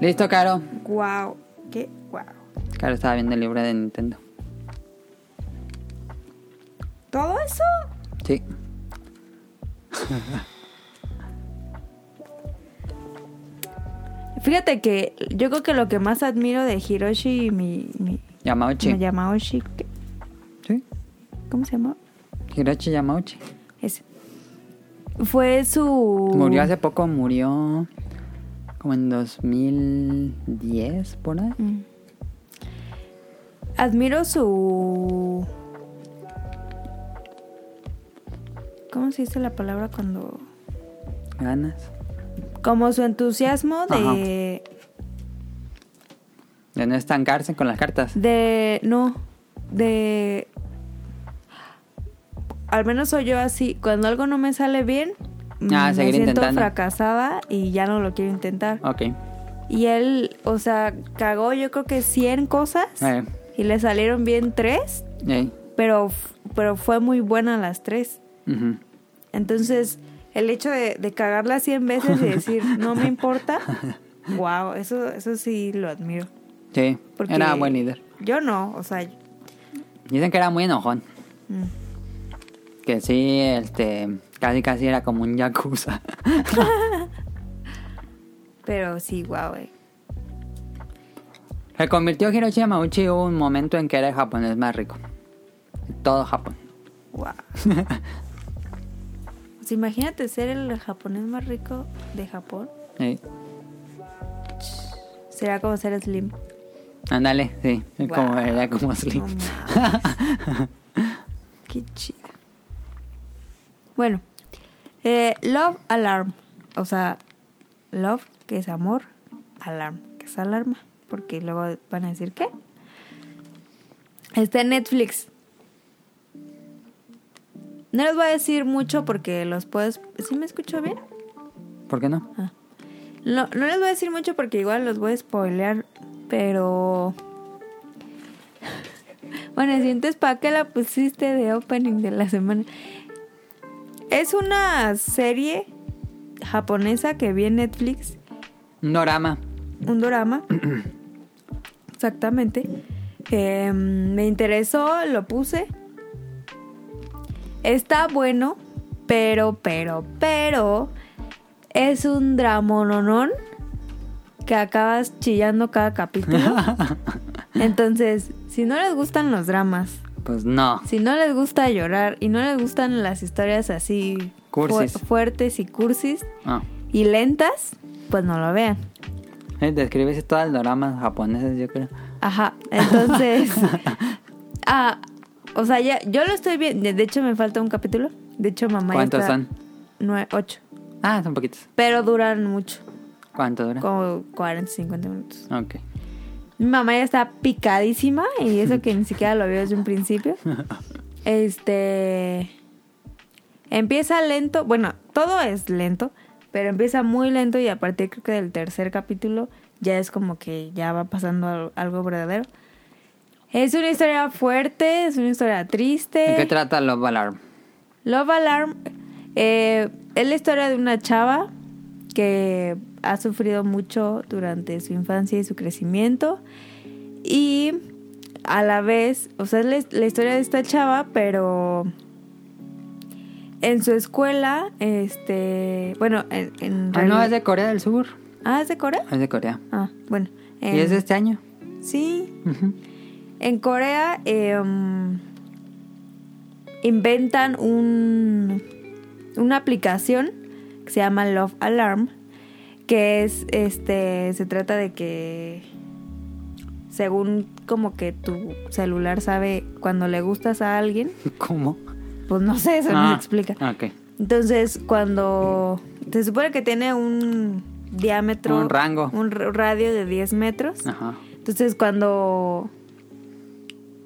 Listo, Caro. Wow. Qué wow. Caro estaba viendo el libro de Nintendo. ¿Todo eso? Sí. (laughs) Fíjate que yo creo que lo que más admiro de Hiroshi y mi, mi Yamauchi. Yamauchi, ¿qué? Sí. ¿cómo se llama? Hiroshi Yamauchi. Ese. Fue su... Murió hace poco, murió como en 2010, por ahí. Mm. Admiro su... ¿Cómo se dice la palabra cuando... Ganas. Como su entusiasmo de... De no estancarse con las cartas. De... No. De... Al menos soy yo así. Cuando algo no me sale bien, Ah, me seguir siento intentando. fracasada y ya no lo quiero intentar. Ok. Y él, o sea, cagó yo creo que 100 cosas Eh, y le salieron bien 3, eh, pero, pero fue muy buena las 3. ujú. Entonces, el hecho de, de cagarla 100 veces y decir, (laughs) no me importa, wow, eso, eso sí lo admiro. Sí, Porque era buen líder. Yo no, o sea, Dicen que era muy enojón. mm, Que sí, este, casi casi era como un yakuza. (laughs) Pero sí, guau, eh. Se convirtió Hiroshi Yamauchi y hubo un momento en que era el japonés más rico. Todo Japón. Guau. (laughs) Pues imagínate ser el japonés más rico de Japón. Sí. Será como ser Slim. Ándale, sí. es Como, era como Slim. No. (laughs) Qué chido. Bueno, eh, Love Alarm. O sea, Love, que es amor, Alarm, que es alarma. Porque luego van a decir, ¿qué? Está en Netflix. No les voy a decir mucho porque los puedes... ¿Sí me escucho bien? ¿Por qué no? No, no les voy a decir mucho porque igual los voy a spoilear, pero... (laughs) Bueno, si entonces, ¿para qué la pusiste de opening de la semana? Es una serie japonesa que vi en Netflix, Un dorama. un drama. (clears throat) Exactamente. Eh, me interesó, lo puse. Está bueno, pero, pero, pero... Es un dramononón que acabas chillando cada capítulo. (laughs) Entonces, si no les gustan los dramas, Pues no. si no les gusta llorar y no les gustan las historias así fu- Cursis. fuertes y cursis Ah. y lentas, pues no lo vean. Eh, Describes todas las doramas japoneses, yo creo. Ajá, entonces... (laughs) ah, o sea, ya, yo lo estoy viendo. De hecho, me falta un capítulo. De hecho, mamá ¿Cuántos está- son? Nueve, ocho. Ah, son poquitos. Pero duran mucho. ¿Cuánto dura? Como 40, 50 minutos. Ok. Mi mamá ya está picadísima y eso que ni siquiera lo vio desde un principio. (laughs) Este empieza lento, bueno, todo es lento, pero empieza muy lento y a partir creo que del tercer capítulo ya es como que ya va pasando al- algo verdadero. Es una historia fuerte, es una historia triste. ¿De qué trata Love Alarm? Love Alarm eh, es la historia de una chava que ha sufrido mucho durante su infancia y su crecimiento y a la vez, o sea, es la, la historia de esta chava, pero en su escuela, este, bueno, en, en Ah, no, es de Corea del Sur. Ah, ¿es de Corea? Es de Corea. Ah, bueno. ¿Y es de este año? Sí, en Corea em, inventan un, una aplicación que se llama Love Alarm, que es, este, se trata de que según como que tu celular sabe cuando le gustas a alguien, (laughs) ¿Cómo? pues no sé, eso no Ah, se explica. Ok. Entonces, cuando se supone que tiene un diámetro, Un rango. un radio de 10 metros, Ajá. entonces cuando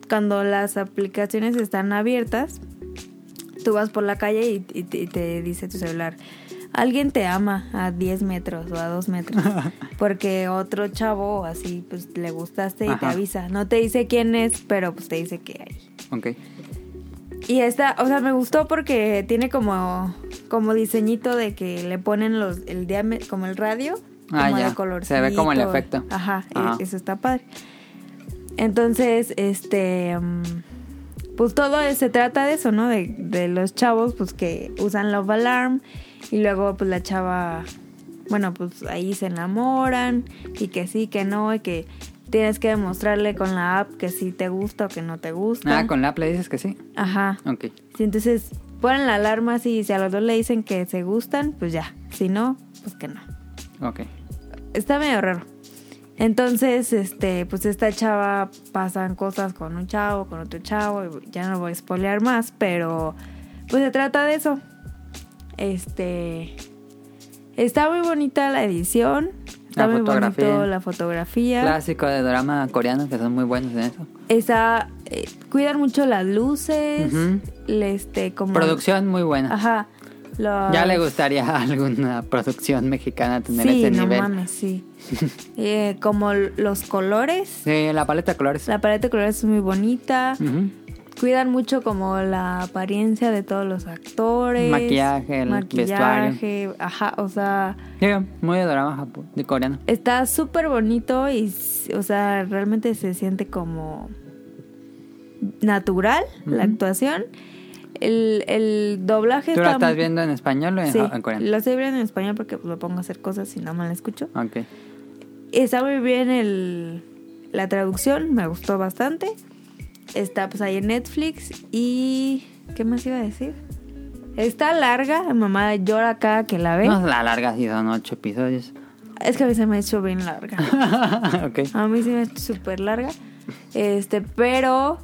cuando las aplicaciones están abiertas, tú vas por la calle y, y te, y te dice tu celular, alguien te ama a 10 metros o a 2 metros, (laughs) porque otro chavo así pues le gustaste y te avisa. No te dice quién es, pero pues te dice que hay. Ok. Y esta, o sea, me gustó porque tiene como como diseñito de que le ponen los el diámetro como el radio Ah, como ya. de color. Se ve como el efecto. Ajá, e- Ajá. eso está padre. Entonces, este mm, pues todo se trata de eso, ¿no? De, de los chavos pues que usan Love Alarm y luego pues la chava bueno, pues ahí se enamoran y que sí, que no y que tienes que demostrarle con la app que sí te gusta o que no te gusta. Ah, con la Apple dices que sí. Ajá. Ok. Sí, entonces ponen la alarma y si a los dos le dicen que se gustan, pues ya. Si no, pues que no. Ok. Está medio raro. Entonces, este, pues esta chava pasan cosas con un chavo, con otro chavo, ya no voy a spoilear más, pero pues se trata de eso. Este está muy bonita la edición, está La muy fotografía. bonito la fotografía. Clásico de drama coreano que son muy buenos en eso. Está eh, cuidan mucho las luces, este como Producción muy buena. Ajá. los- Ya le gustaría a (laughs) alguna producción mexicana tener Sí, ese no nivel. mames, sí. (laughs) Eh, como los colores, Sí, la paleta de colores. la paleta de colores es muy bonita. Ujú. Cuidan mucho como la apariencia de todos los actores. Maquillaje, el maquillaje, Ajá, o sea, muy de drama de coreano. está súper bonito y, o sea, realmente se siente como natural la actuación. el, el doblaje ¿Tú la está... estás viendo en español o en, Sí, en coreano? lo estoy viendo en español porque lo pongo a hacer cosas y no mal escucho. Ok. Está muy bien el, la traducción, me gustó bastante. Está pues ahí en Netflix y... ¿Qué más iba a decir? Está larga, mamá llora cada que la ve. No, la larga sí son ocho episodios. Es que a mí se me ha hecho bien larga. (laughs) ok. A mí sí me ha hecho súper larga. Este, pero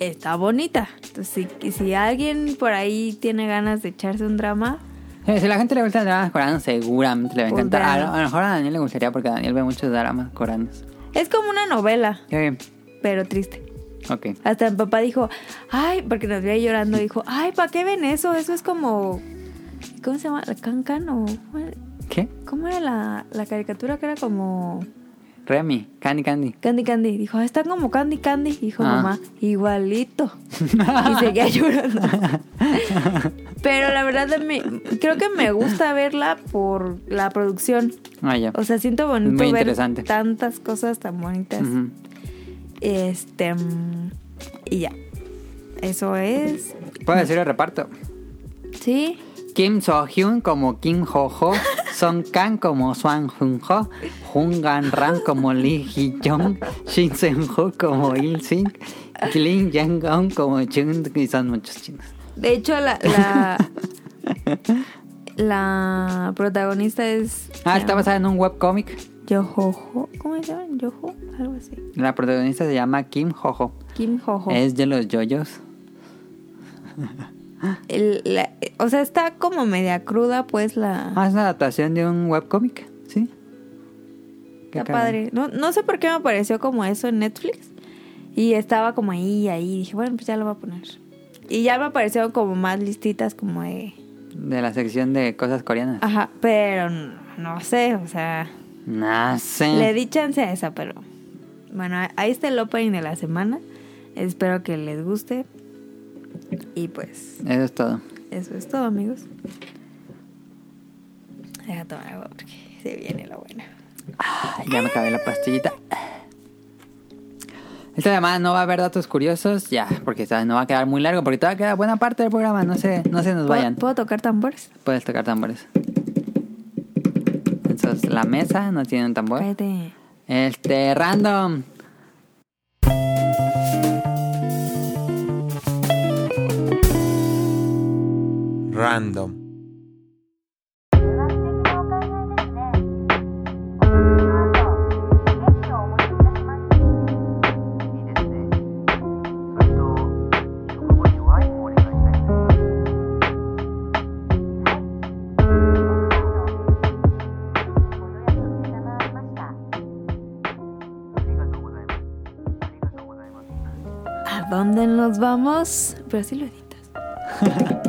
está bonita. Entonces, si, si alguien por ahí tiene ganas de echarse un drama, Eh, Si la gente le gusta el drama coreano, seguramente le va a encantar. A, lo- mejor a Daniel le gustaría porque Daniel ve muchos dramas coreanos. es como una novela, bien. Pero triste. Ok. Hasta mi papá dijo, ay, porque nos veía llorando, dijo, ay, ¿para qué ven eso? Eso es como, ¿cómo se llama? ¿La Cancan o ¿Qué? cómo era la, la caricatura que era como Remy, Candy Candy. Candy Candy? Dijo, "Ah, está como Candy Candy, dijo Ah. mamá, igualito. (laughs) y seguía llorando. (laughs) Pero la verdad, creo que me gusta verla por la producción. Ah, ya. O sea, siento bonito Muy ver tantas cosas tan bonitas. Ujú. Este. Y ya. Eso es. Puedo decir el reparto. Sí. Kim So-hyun como Kim Ho-ho, (laughs) Song Kang como Swan Hun-ho, Jung Gan-ran como Lee Hee-jong, Shin Seung-ho como Il Sing, Lin Yang-gon como Chun y son muchos chinos. De hecho, la. La, (laughs) la protagonista es. Ah, está basada en un webcómic. Yohoho. ¿Cómo se llama? Yoho. Algo así. La protagonista se llama Kim Ho-ho. Kim Jojo. Es de los yoyos. (laughs) El- la- o sea, está como media cruda, pues la. Ah, es una adaptación de un webcómic, ¿sí? Qué Está caray. padre. No, no sé por qué me apareció como eso en Netflix. Y estaba como ahí, ahí. Dije, bueno, pues ya lo voy a poner. Y ya me aparecieron como más listitas, como de. De la sección de cosas coreanas. Ajá, pero no, no sé, o sea. Sé. Le di chance a esa, pero. Bueno, ahí está el opening de la semana. Espero que les guste. Y pues, Eso es todo. eso es todo, amigos. Deja tomar agua porque se viene lo bueno. Ay, ya me acabé la pastillita. Esta semana no va a haber datos curiosos, ya, porque ¿sabes? no va a quedar muy largo, porque todavía queda buena parte del programa, no se, no se nos ¿Puedo, vayan. ¿puedo tocar tambores? Puedes tocar tambores. La mesa no tiene un tambor. Cállate. Este, random. Random. ¿A dónde nos vamos? Pero sí lo editas. (laughs)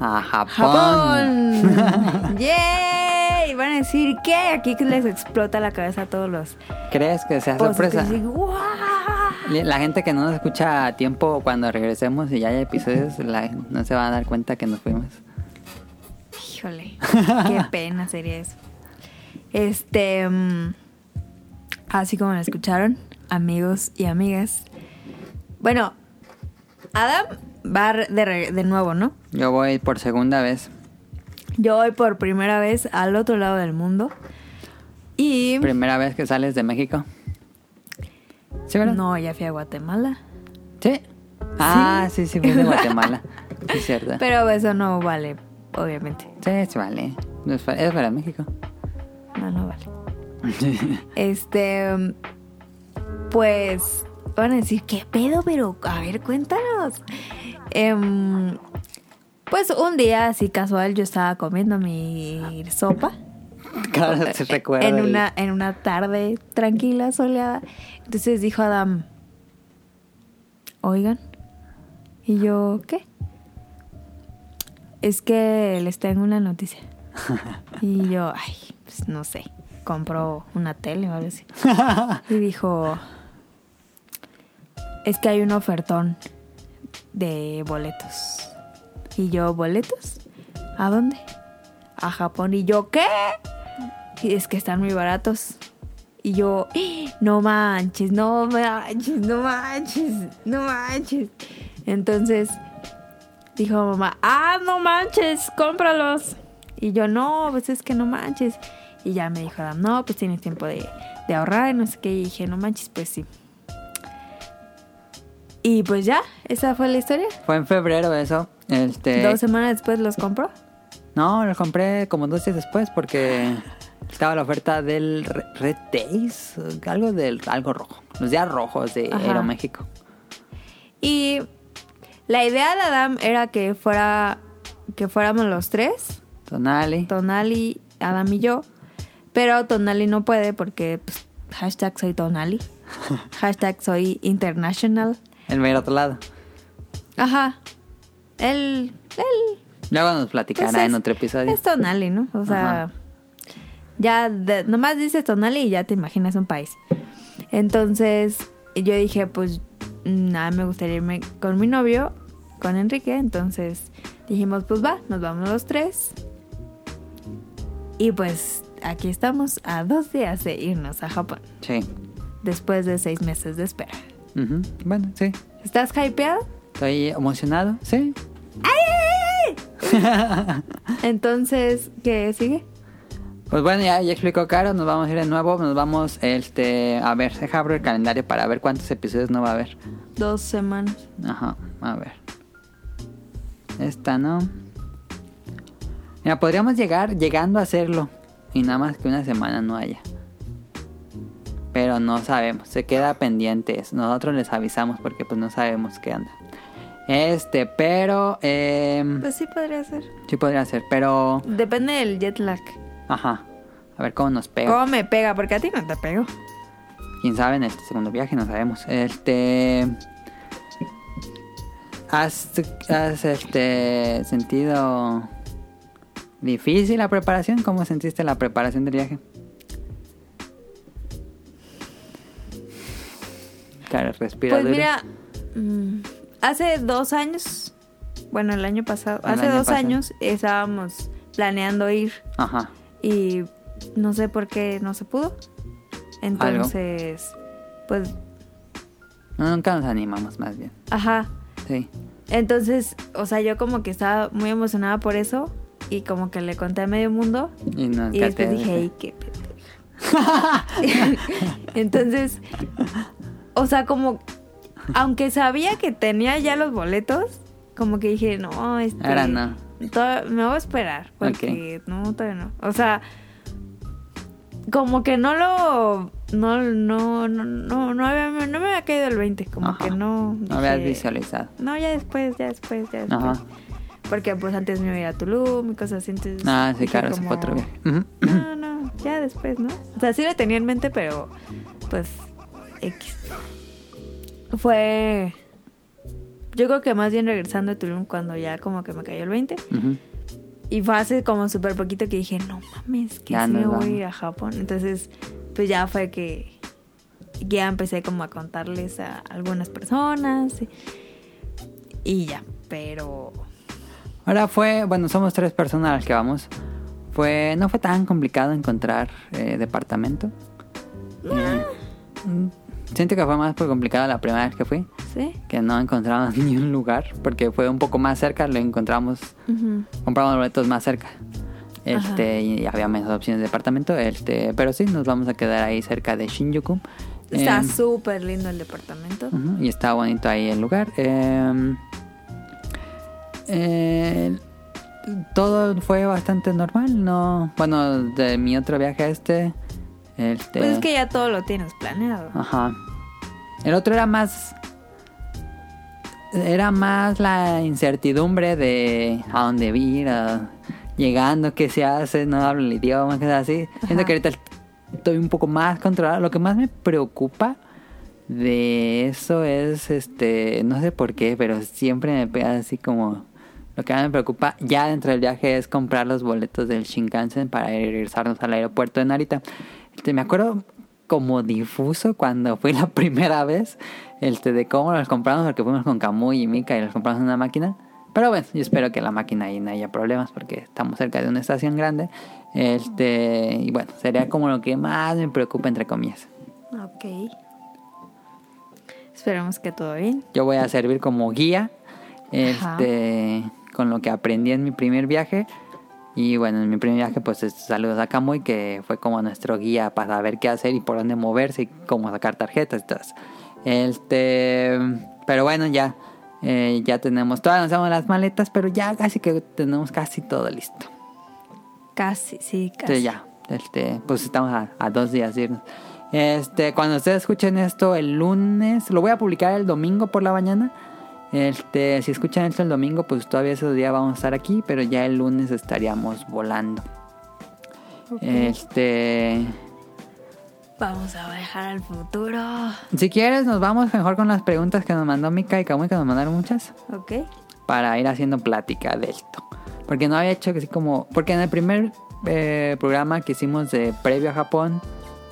A Japón. ¡Japón! (laughs) ¡Yay! Van a decir que aquí les explota la cabeza a todos los ¿Crees que sea sorpresa? La gente que no nos escucha a tiempo cuando regresemos y ya haya episodios, la- no se van a dar cuenta que nos fuimos. Híjole, qué pena sería eso. Este, mm, así como lo escucharon, amigos y amigas. Bueno, Adam va de, nuevo, ¿no? Yo voy por segunda vez. Yo voy por primera vez al otro lado del mundo. Y... Primera vez que sales de México. ¿Sí, verdad? No, ya fui a Guatemala. ¿Sí? Ah, sí, sí, fui de (laughs) Guatemala. Es cierto. Pero eso no vale, obviamente. Sí, sí, vale. Es para, es para México. No, no vale. (laughs) Este, pues van a decir, ¿qué pedo? Pero, a ver, cuéntanos. Em, pues un día, así casual, yo estaba comiendo mi sopa. (laughs) Claro, se recuerda. En una, en una tarde tranquila, soleada. Entonces dijo Adam, oigan. Y yo, ¿qué? Es que les tengo una noticia. (laughs) y yo, ay, pues no sé. Compró una tele o algo así. (laughs) y dijo, es que hay un ofertón de boletos. Y yo, ¿boletos? ¿A dónde? A Japón. Y yo, ¿qué? Y es que están muy baratos. Y yo, ¡Ah! no manches, no manches, no manches, no manches. Entonces dijo mamá, ah, no manches, cómpralos. Y yo, no, pues es que no manches. Y ya me dijo, Adam, no, pues tienes tiempo de, de ahorrar y no sé qué. Y dije, no manches, pues sí. Y pues ya, esa fue la historia. Fue en febrero eso. Este, Dos semanas después los compró. No, lo compré como dos días después porque estaba la oferta del Re- Red Days, algo del algo rojo, los días rojos de Ajá. Aeroméxico. Y la idea de Adam era que fuera que fuéramos los tres, Tonali. Tonali, Adam y yo. Pero Tonali no puede porque pues, hashtag soy Tonali. (laughs) hashtag soy international. El ver otro lado. Ajá. Él, él Luego nos platicará Pues en otro episodio. Es Tonali, ¿no? O sea, Ajá. ya de- nomás dices Tonali y ya te imaginas un país. Entonces yo dije, pues nada, me gustaría irme con mi novio, con Enrique. Entonces dijimos, pues va, nos vamos los tres. Y pues aquí estamos a dos días de irnos a Japón, Sí. después de seis meses de espera. Ujú. Bueno, sí. ¿Estás hypeado? Estoy emocionado. Sí. (laughs) Entonces, ¿qué sigue? Pues bueno, ya, ya explicó Caro, nos vamos a ir de nuevo, nos vamos, este, a ver, deja abrir el calendario para ver cuántos episodios no va a haber. Dos semanas. Ajá, a ver. Esta no. Mira, podríamos llegar llegando a hacerlo y nada más que una semana no haya. Pero no sabemos, se queda pendiente. eso. Nosotros les avisamos porque pues no sabemos qué anda. Este, pero eh, Pues sí podría ser. sí podría ser, pero Depende del jet lag. ajá. A ver cómo nos pega. ¿Cómo me pega? Porque a ti no te pego. quién sabe en este segundo viaje, no sabemos. Este. ¿Has, has este, sentido difícil la preparación? ¿Cómo sentiste la preparación del viaje? Claro, respira. Pues duro. mira, mm, hace dos años, bueno, el año pasado, El hace año dos pasado. años estábamos planeando ir Ajá. y no sé por qué no se pudo. Entonces, pues, nunca nos animamos, más bien. ajá. Sí. Entonces, o sea, yo como que estaba muy emocionada por eso y como que le conté a medio mundo Y, nos y después dije, ¡ay, qué! (laughs) Entonces, o sea, como, aunque sabía que tenía ya los boletos, como que dije, no, este... Ahora no. me voy a esperar, porque no, todavía no. O sea, como que no lo... No, no, no, no, no, había- no me había caído el 20, como Ajá. que no... No habías visualizado. No, ya después, ya después, ya después. Ajá. Porque pues antes me iba a ir a Tulum y cosas así, entonces... Ah, sí, claro, como, otro viaje. Ujú. No, no, ya después, ¿no? O sea, sí lo tenía en mente, pero pues X. Fue... Yo creo que más bien regresando a Tulum cuando ya como que me cayó el 20. Ujú. Y fue hace como súper poquito que dije, no mames, que Ya sí me nos voy a ir a Japón. Entonces, pues ya fue que ya empecé como a contarles a algunas personas. Y, y ya, pero... Ahora fue, bueno, somos tres personas a las que vamos. Fue, no fue tan complicado encontrar eh, departamento. Eh, mm, siento que fue más por complicado la primera vez que fui, ¿Sí? que no encontramos (laughs) ni un lugar, porque fue un poco más cerca, lo encontramos, Ujú. compramos los boletos más cerca. Este, y había menos opciones de departamento, este, pero sí, nos vamos a quedar ahí cerca de Shinjuku. Está Em, súper lindo el departamento. Ujú, Y está bonito ahí el lugar. Eh, eh, todo fue bastante normal, ¿no? Bueno, de mi otro viaje a este. Este. Pues es que ya todo lo tienes planeado. Ajá. El otro era más. Era más la incertidumbre de a dónde ir, a- llegando, qué se hace, no hablo el idioma, cosas así. Siento que ahorita estoy un poco más controlado. Lo que más me preocupa de eso es, este, no sé por qué, pero siempre me pega así como... Lo que más me preocupa ya dentro del viaje es comprar los boletos del Shinkansen para regresarnos al aeropuerto de Narita. Este, me acuerdo como difuso cuando fui la (laughs) primera vez este, de cómo los compramos, porque fuimos con Camuy y Mika y los compramos en una máquina. Pero bueno, yo espero que la máquina ahí no haya problemas porque estamos cerca de una estación grande. Este, y bueno, sería como lo que más me preocupa, entre comillas. Ok. Esperemos que todo bien. Yo voy a servir como guía este, con lo que aprendí en mi primer viaje. Y bueno, en mi primer viaje, pues es- saludos a Camuy, que fue como nuestro guía para ver qué hacer y por dónde moverse y cómo sacar tarjetas y todo eso. Este, pero bueno, ya, eh, ya tenemos, todavía nos damos las maletas, pero ya casi que tenemos casi todo listo. Casi, sí, casi. Entonces ya, este, pues estamos a, a dos días de irnos. Este, cuando ustedes escuchen esto el lunes, lo voy a publicar el domingo por la mañana. Este, si escuchan esto el domingo, pues todavía ese día vamos a estar aquí, pero ya el lunes estaríamos volando. Ok. Este, Vamos a viajar al futuro. si quieres, nos vamos mejor con las preguntas que nos mandó Mika y Kamui, que nos mandaron muchas. Ok. para ir haciendo plática de esto. Porque no había hecho así como... Porque en el primer eh, programa que hicimos de previo a Japón,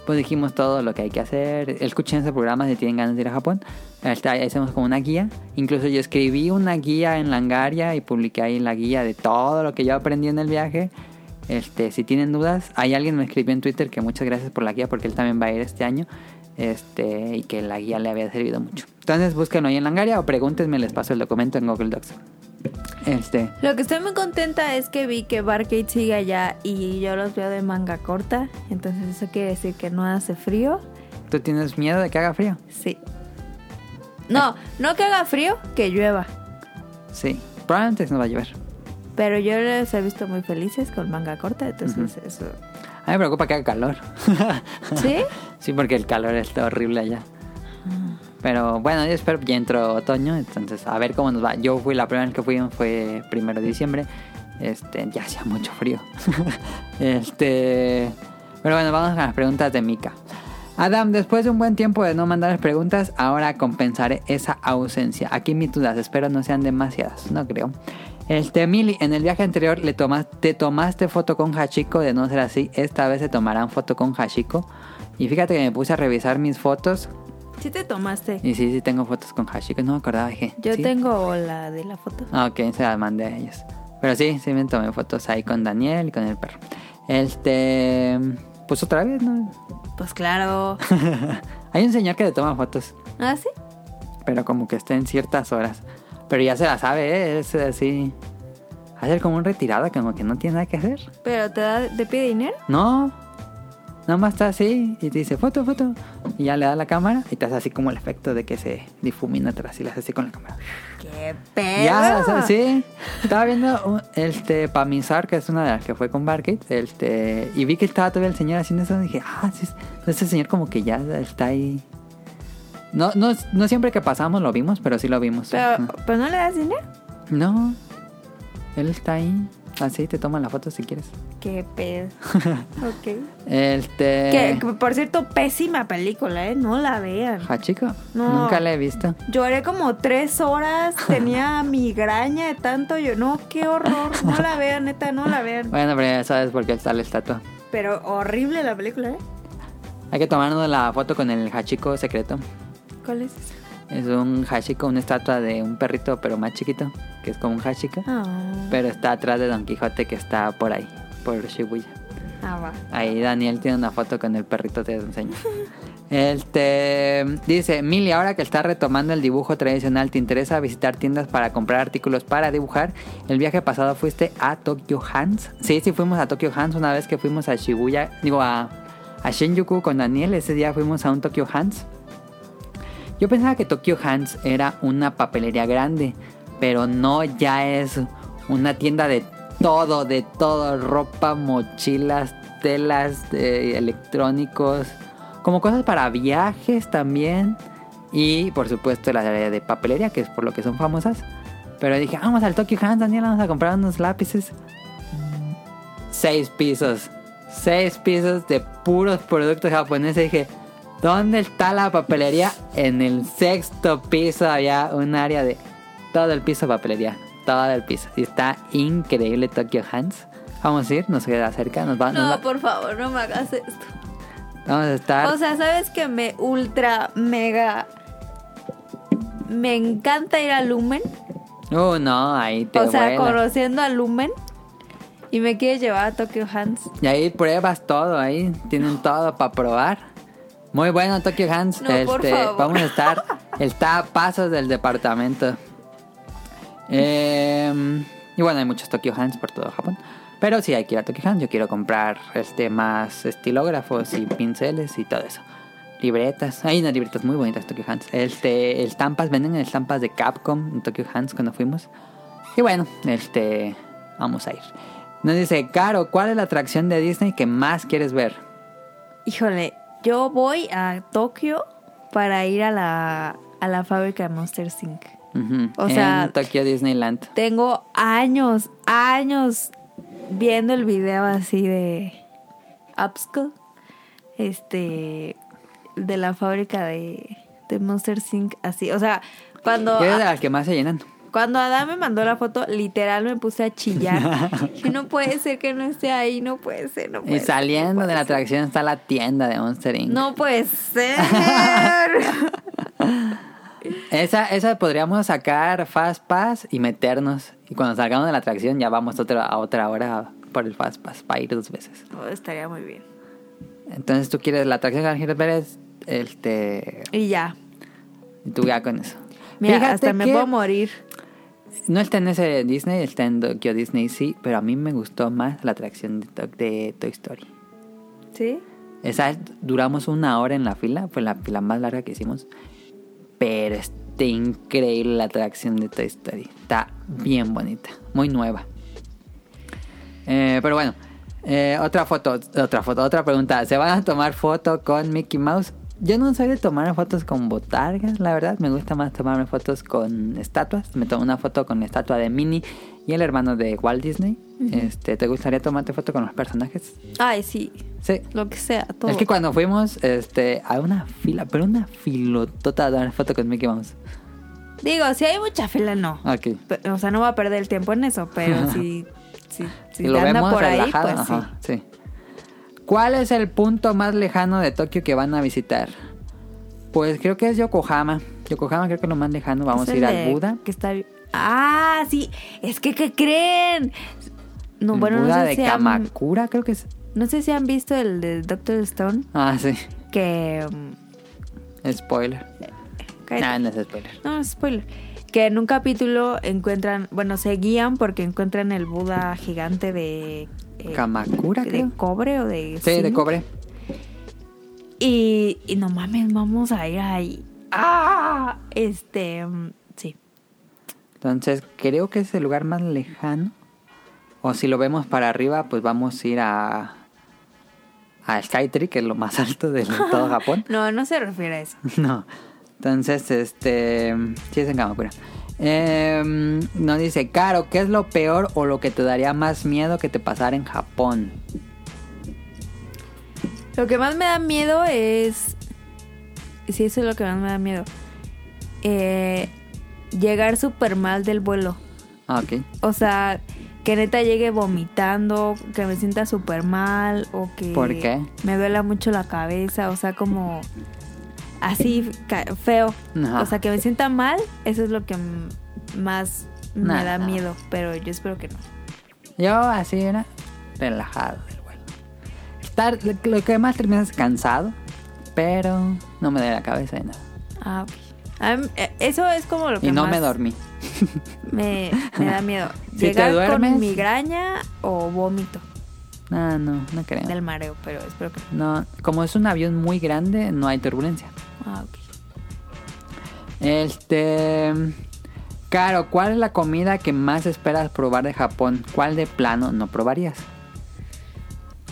pues dijimos todo lo que hay que hacer. Escuchen ese programa si tienen ganas de ir a Japón. Hacemos como una guía. Incluso yo escribí una guía en Langaria y publiqué ahí la guía de todo lo que yo aprendí en el viaje. Este, si tienen dudas, hay alguien me escribió en Twitter que muchas gracias por la guía porque él también va a ir este año. Este, y que la guía le había servido mucho. Entonces búsquenlo ahí en Langaria o pregúntenme, les paso el documento en Google Docs. Este, Lo que estoy muy contenta es que vi que Barcade sigue allá y yo los veo de manga corta. Entonces eso quiere decir que no hace frío. ¿tú tienes miedo de que haga frío? Sí. No, no que haga frío, que llueva. Sí, probablemente no va a llover. Pero yo los he visto muy felices con manga corta, entonces eso. A mí me preocupa que haga calor. ¿Sí? (laughs) sí, porque el calor está horrible allá. Pero bueno, yo espero que ya entró otoño, entonces a ver cómo nos va. Yo fui la primera vez que fui fue primero de diciembre. Este, ya hacía mucho frío. (laughs) este, pero bueno, vamos a las preguntas de Mika. Adam, después de un buen tiempo de no mandar preguntas, ahora compensaré esa ausencia. Aquí mis dudas, espero no sean demasiadas, no creo. Este, Mili, en el viaje anterior le tomas, te tomaste foto con Hachiko, de no ser así, esta vez se tomarán foto con Hachiko. Y fíjate que me puse a revisar mis fotos Sí te tomaste. y sí, sí tengo fotos con Hachiko, no me acordaba que... Yo ¿sí? tengo la de la foto. Ah, ok, se las mandé a ellos. Pero sí, sí me tomé fotos ahí con Daniel y con el perro. Este... Pues otra vez, ¿no? Pues claro. (laughs) Hay un señor que le toma fotos, ¿Ah, sí? pero como que está en ciertas horas. Pero ya se la sabe, ¿eh? Es así... Hacer como un retirado, como que no tiene nada que hacer. ¿Pero te, da, te pide dinero? No. Nada más está así y te dice foto, foto. Y ya le da la cámara y te hace así como el efecto de que se difumina atrás y le hace así con la cámara. ¡Qué pedo! Ya, o sea, sí. Estaba viendo un- este Pamisar, que es una de las que fue con Barcade, este, y vi que estaba todavía el señor haciendo eso. Y dije, ah, sí, es- ese señor como que ya está ahí. No, no, no siempre que pasamos lo vimos, pero sí lo vimos. Pero. ¿pero no le das dinero? No, él está ahí. Así te toman la foto si quieres. ¡Qué pedo! (laughs) ok. Este. Que, por cierto, pésima película, ¿eh? No la vean. Hachiko. No. Nunca la he visto. Lloré como tres horas, tenía (laughs) migraña de tanto yo. No, qué horror. No la (laughs) vean, neta, no la vean. Bueno, pero ya sabes por qué está la estatua. Pero horrible la película, ¿eh? Hay que tomarnos la foto con el Hachiko secreto. ¿Cuál es? Es un Hachiko, una estatua de un perrito, pero más chiquito, que es como un Hachiko. Ah, Pero está atrás de Don Quijote, que está por ahí, por Shibuya. ah, va. Ahí Daniel tiene una foto con el perrito, te enseño. Este dice, Mili, ahora que está retomando el dibujo tradicional, ¿te interesa visitar tiendas para comprar artículos para dibujar? El viaje pasado fuiste a Tokyo Hands. Sí, sí fuimos a Tokyo Hands una vez que fuimos a Shibuya, digo a, a Shinjuku con Daniel. Ese día fuimos a un Tokyo Hands. Yo pensaba que Tokyo Hands era una papelería grande, pero no, ya es una tienda de todo, de todo, ropa, mochilas, telas, electrónicos, como cosas para viajes también. Y por supuesto la área de papelería, que es por lo que son famosas. Pero dije, vamos al Tokyo Hands, Daniel, vamos a comprar unos lápices. Seis pisos. Seis pisos de puros productos japoneses. dije, ¿dónde está la papelería? En el sexto piso había un área de todo el piso papelería. Todo el piso. Y está increíble Tokyo Hands. Vamos a ir, nos queda cerca. Nos va, nos No, va- por favor, no me hagas esto. vamos a estar. O sea, ¿sabes que me ultra, mega... Me encanta ir a Lumen? Oh, no, ahí te o sea, conociendo a Lumen. Y me quiere llevar a Tokyo Hands. Y ahí pruebas todo, ahí tienen todo para probar. Muy bueno, Tokyo Hands. No, este. Vamos a estar. Está a pasos del departamento. Eh, y bueno, hay muchos Tokyo Hands por todo Japón. Pero sí hay que ir a Tokyo Hands. Yo quiero comprar este más estilógrafos y pinceles y todo eso. Libretas. Hay unas libretas muy bonitas Tokyo Hands. Este, estampas, venden estampas de Capcom en Tokyo Hands cuando fuimos. Y bueno, este, vamos a ir. Nos dice, Caro, ¿cuál es la atracción de Disney que más quieres ver? Híjole, yo voy a Tokio para ir a la, a la fábrica de Monster Inc. O sea- en Tokyo Disneyland. Tengo años, años viendo el video así de Upscale, este, de la fábrica de, de Monster Inc. Así, o sea, cuando, Yo eres de las que más se llenan. Cuando Adam me mandó la foto, literal me puse a chillar. (laughs) Dije, no puede ser que no esté ahí, no puede ser, no puede Y ser, saliendo de la ser". atracción está la tienda de Monster Inc. No puede ser. (laughs) Esa, esa podríamos sacar Fast Pass y meternos. Y cuando salgamos de la atracción ya vamos otra, a otra hora por el Fast Pass para ir dos veces. Oh, estaría muy bien. Entonces tú quieres la atracción que quieres ver es este Y ya. y tú ya con eso. Mira, Fíjate hasta me que puedo morir. No está en ese Disney, está en Tokyo Disney sí, pero a mí me gustó más la atracción de, To- de Toy Story. ¿Sí? Esa duramos una hora en la fila, fue la fila más larga que hicimos. Pero está increíble la atracción de Toy Story. Está bien bonita, muy nueva. Eh, pero bueno, eh, otra foto, otra foto, otra pregunta. ¿Se van a tomar foto con Mickey Mouse? Yo no soy de tomar fotos con botargas, la verdad. Me gusta más tomarme fotos con estatuas. Me tomo una foto con la estatua de Minnie y el hermano de Walt Disney. este, ¿Te gustaría tomarte foto con los personajes? Ay, sí. Sí. Lo que sea, todo. Es que cuando fuimos este, a una fila, pero una filotota a dar foto con Mickey Mouse. Digo, si hay mucha fila, no. Ok. O sea, no voy a perder el tiempo en eso, pero (laughs) si, si, si Si lo anda vemos por ahí, relajado, pues sí. sí. ¿Cuál es el punto más lejano de Tokio que van a visitar? Pues creo que es Yokohama. Yokohama creo que es lo más lejano. Vamos Es a ir al Buda. Que está... Ah, sí. Es que, ¿qué creen? No, El bueno, Buda no sé, de si han, Kamakura creo que es. no sé si han visto el de Doctor Stone, Ah, sí. que... mm, Spoiler. cállate. Ah, no es spoiler. No, spoiler. Que en un capítulo encuentran, bueno, se guían porque encuentran el Buda gigante de... eh, Kamakura, de creo. cobre o de... Sí, de cobre. Y, y no mames, vamos a ir ahí. ¡Ah! Este, mm, sí. Entonces, creo que es el lugar más lejano. O si lo vemos para arriba, pues vamos a ir a. A Skytree, que es lo más (laughs) alto de todo (laughs) Japón. No, no se refiere a eso. (laughs) No. Entonces, este. Sí, es en Kamakura. Eh, nos dice, Caro, ¿qué es lo peor o lo que te daría más miedo que te pasara en Japón? Lo que más me da miedo es. Sí, eso es lo que más me da miedo. Eh, llegar súper mal del vuelo. Ah, ok. O sea, que neta llegue vomitando, que me sienta súper mal o que ¿Por qué? me duela mucho la cabeza, o sea, como así feo. O sea, que me sienta mal, eso es lo que más me da miedo, pero yo espero que no. Yo así, era relajado del vuelo. Estar, lo- que más termina es cansado, pero no me da la cabeza de nada. Ah, ok. A mí, eh, eso es como lo que Y no más me dormí. (laughs) me, me da miedo. (laughs) Si te duermes- con migraña o vómito No, no, no creo. del mareo, pero espero que no. No, como es un avión muy grande, no hay turbulencia. Ah, ok. Este. Caro, ¿cuál es la comida que más esperas probar de Japón? ¿Cuál de plano no probarías?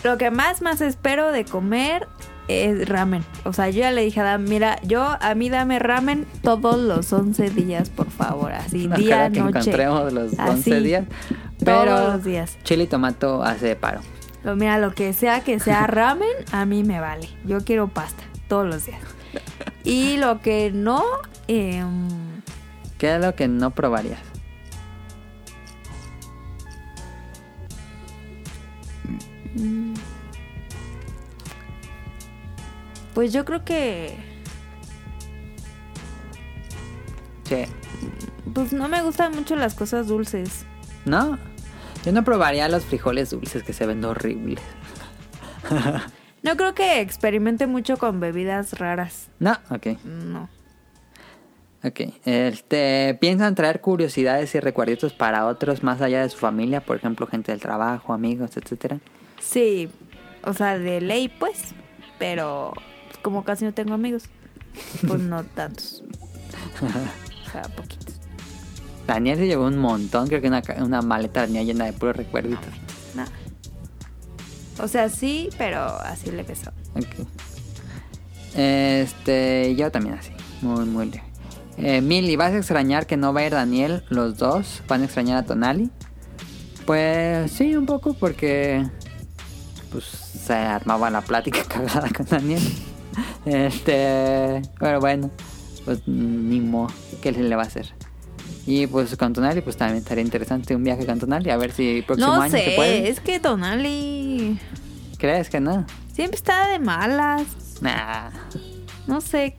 Lo que más más espero de comer es ramen. O sea, yo ya le dije a Adam, mira, yo a mí dame ramen todos los 11 días, por favor. Así, No (laughs) día, que noche. encontremos los 11 Así, días. todos Pero los días. chile y tomato hace paro. Lo- mira, lo que sea que sea ramen, a mí me vale. Yo quiero pasta todos los días. Y lo que no, em, ¿Qué es lo que no probarías? pues yo creo que, Sí. pues no me gustan mucho las cosas dulces. ¿No? Yo no probaría los frijoles dulces que se ven horribles. (laughs) No creo que experimente mucho con bebidas raras. No, ok. No. Ok. Este, ¿Piensan traer curiosidades y recuerditos para otros más allá de su familia? Por ejemplo, gente del trabajo, amigos, etcétera. Sí, o sea, de ley pues, pero pues, como casi no tengo amigos, pues no tantos. (laughs) O sea, poquitos. Daniel se llevó un montón, creo que una, una maleta tenía llena de puros recuerditos. O sea, sí, pero así le pesó. Ok. Este, yo también así, muy, muy leve. Eh, Mili, ¿vas a extrañar que no va a ir Daniel? Los dos van a extrañar a Tonali. Pues sí, un poco, porque pues se armaba la plática (laughs) cagada con Daniel. Este, pero bueno, pues ni modo, ¿qué le va a hacer? Y pues con Tonali, pues también estaría interesante un viaje con Tonali, a ver si el próximo No año se puede. sé, es que Tonali ¿Crees que no? siempre está de malas. Nah. No sé.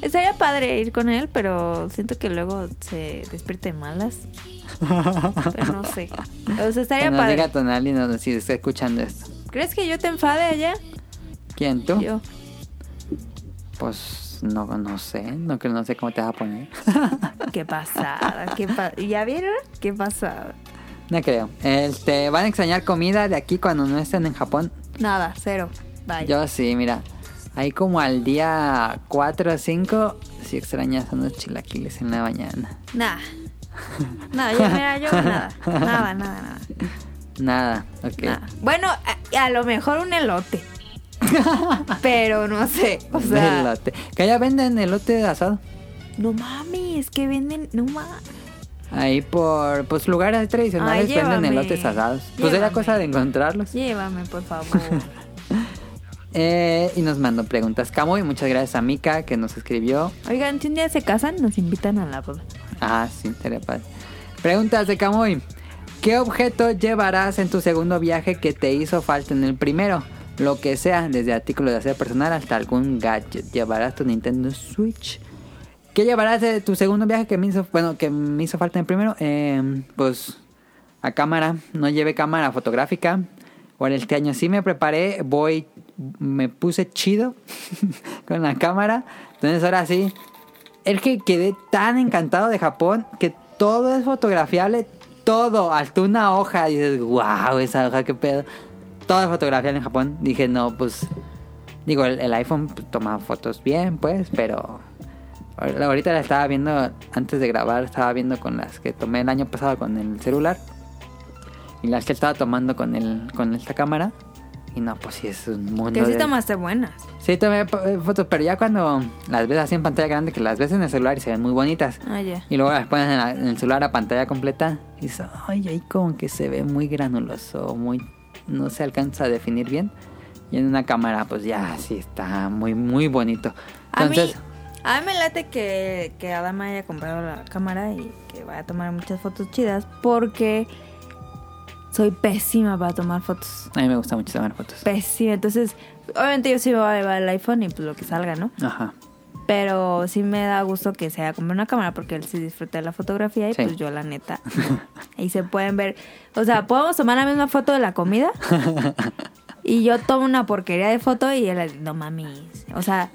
Estaría padre ir con él, pero siento que luego se despierte de malas. Pero no sé. O sea, estaría Que nos padre. diga Tonali no, si está escuchando esto. ¿Crees que yo te enfade allá? ¿Quién tú? Yo. Pues no, no sé, no no sé cómo te vas a poner. (laughs) Qué pasada, qué pa- ¿Ya vieron? Qué pasada. no creo. Este, van a extrañar comida de aquí cuando no estén en Japón. Nada, cero. Bye. Yo sí, mira. Ahí como al día 4 o 5, sí extrañas unos chilaquiles en la mañana. Nada. Nada, yo, (laughs) mira, yo nada. Nada, nada, nada. Nada, ok. nada. Bueno, a, a lo mejor un elote. (laughs) Pero no sé. O sea, elote. Que allá venden elote asado. no mames, que venden. No mames. Ahí por pues lugares tradicionales Ay, venden elotes asados. Pues era cosa de encontrarlos. Llévame, por favor. (laughs) Eh, y nos mandó preguntas Camo y muchas gracias a Mika que nos escribió. Oigan, si un día se casan, nos invitan a la boda. Ah, sí, sería padre. Preguntas de Camuy. ¿Qué objeto llevarás en tu segundo viaje que te hizo falta en el primero? Lo que sea, desde artículos de aseo personal hasta algún gadget. ¿Llevarás tu Nintendo Switch? ¿Qué llevarás de tu segundo viaje que me hizo, bueno, que me hizo falta en el primero? Eh, pues a cámara. No llevé cámara fotográfica. Por este año sí me preparé. Voy, me puse chido (laughs) con la cámara. Entonces ahora sí, es que quedé tan encantado de Japón que todo es fotografiable, todo, hasta una hoja. Dices, wow, esa hoja, qué pedo. Todo es fotografiable en Japón. Dije, no, pues. Digo, el, el iPhone pues, toma fotos bien, pues, pero. ahor- Ahorita la estaba viendo, antes de grabar, estaba viendo con las que tomé el año pasado con el celular. Y las que estaba tomando con, el, con esta cámara. Y no, pues sí, es un mundo. Que sí de- tomaste buenas. Sí, tomé eh, fotos, pero ya cuando las ves así en pantalla grande, que las ves en el celular y se ven muy bonitas. Ah, ya. Y luego las pones en, la- en el celular a pantalla completa y dices, ay, ahí como que se ve muy granuloso, muy... no se alcanza a definir bien. Y en una cámara, pues ya, sí está muy, muy bonito. A mí, Entonces, a mí me late que, que Adama haya comprado la cámara y que vaya a tomar muchas fotos chidas porque soy pésima para tomar fotos. a mí me gusta mucho tomar fotos. Pésima. Entonces, obviamente yo sí voy a llevar el iPhone y pues lo que salga, ¿no? Ajá. Pero sí me da gusto que se haya comprado una cámara porque él sí disfruta de la fotografía y Sí. pues yo la neta. (laughs) Ahí se pueden ver. O sea, podemos tomar la misma foto de la comida (laughs) y yo tomo una porquería de foto y él, no mames. O sea,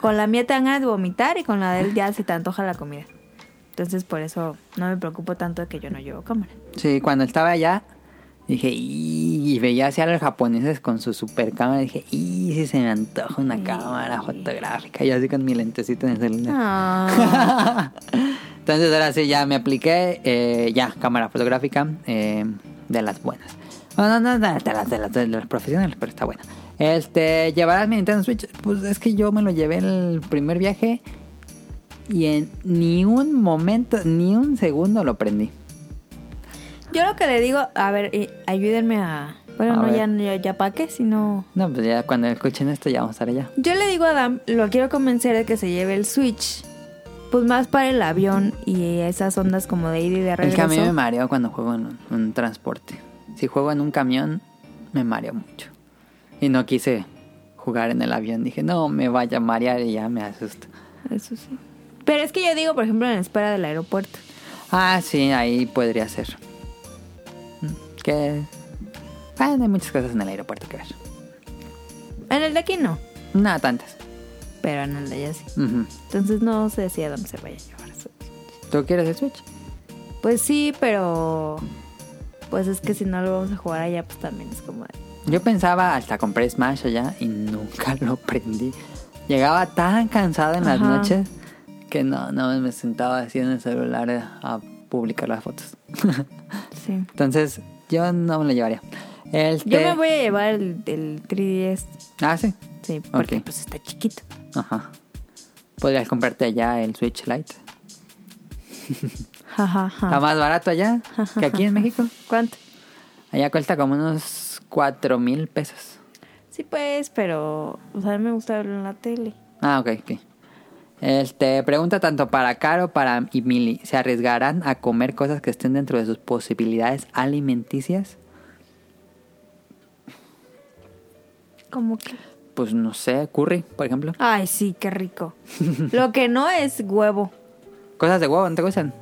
con la mía te dan ganas de vomitar y con la de él ya se te antoja la comida. Entonces por eso no me preocupo tanto de que yo no llevo cámara. Sí, cuando estaba allá, dije, "Y", veía hacia los japoneses con su super cámara, dije, y si se me antoja una cámara fotográfica, y así con mi lentecito en el celular. Ah, (laughs) Entonces ahora sí ya me apliqué, eh, ya, cámara fotográfica eh, de las buenas. No, no, no, no, de las, de las, de las profesionales, pero está buena. Este, ¿llevarás mi Nintendo Switch? Pues es que yo me lo llevé el primer viaje y en ni un momento, ni un segundo lo prendí. Yo lo que le digo, a ver, eh, ayúdenme a... Bueno, A no, ya, ya, ya para qué, sino... No, pues ya cuando escuchen esto ya vamos a estar allá. Yo le digo a Adam, lo quiero convencer de que se lleve el Switch. Pues más para el avión y esas ondas como de ida y de El regreso. que a mí me mareo cuando juego en un, un transporte. Si juego en un camión, me mareo mucho. Y no quise jugar en el avión. Dije, no, me vaya a marear y ya me asusto. Eso sí. Pero es que yo digo, por ejemplo, en la espera del aeropuerto. Ah, sí, ahí podría ser. Que. Bueno, hay muchas cosas en el aeropuerto que ver. En el de aquí no, Nada tantas. pero en el de allá sí. Entonces no sé si a dónde se vaya a llevar eso. ¿Tú quieres el Switch? Pues sí, pero. Pues es que si no lo vamos a jugar allá, pues también es como. Yo pensaba hasta compré Smash allá y nunca (laughs) lo prendí. Llegaba tan cansado en las Ajá. noches que no, no me sentaba así en el celular a publicar las fotos. (laughs) Sí. Entonces, yo no me lo llevaría. Este... Yo me voy a llevar el, el 3DS. Ah, sí. Sí, porque pues está chiquito. Ajá. Podrías comprarte allá el Switch Lite. (laughs) Está más barato allá que aquí en México. ¿Cuánto? Allá cuesta como unos 4 mil pesos. Sí, pues, pero. O sea, a mí me gusta verlo en la tele. Ah, ok, ok. Este, pregunta tanto para Caro para y Mili. ¿Se arriesgarán a comer cosas que estén dentro de sus posibilidades alimenticias? ¿Cómo que? Pues no sé, curry, por ejemplo. Ay, sí, qué rico. Lo que no es huevo. Cosas de huevo, ¿no te gustan?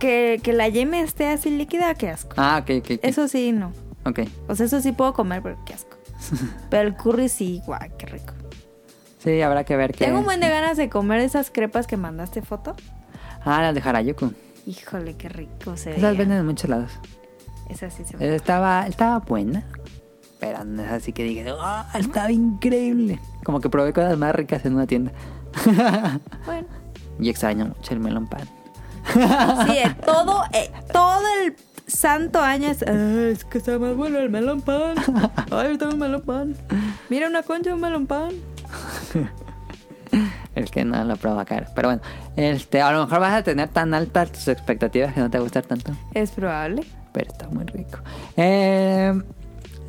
Que, que la yema esté así líquida, qué asco. Ah, ok, ok. ok. Eso sí, no. Ok. O sea, eso sí puedo comer, pero qué asco. (laughs) Pero el curry sí, guay, qué rico. Sí, habrá que ver qué. Tengo un buen de ganas de comer esas crepas que mandaste foto. Ah, las de Harajuku. Híjole, qué rico se Esas veía. venden en muchos lados. Esa sí se me... Estaba, estaba buena. Pero no es así que dije, "Ah, estaba increíble. Como que probé cosas más ricas en una tienda. (laughs) Bueno. y extraño mucho el melón pan. Sí, eh, (laughs) todo, eh, todo el santo año es... "Ah, es que está más bueno el melón pan. (laughs) Ay, está un melón pan. Mira una concha de un melón pan. (laughs) El que no lo prueba caro. Pero bueno, este, a lo mejor vas a tener tan altas tus expectativas que no te va a gustar tanto. Es probable. Pero está muy rico. Eh,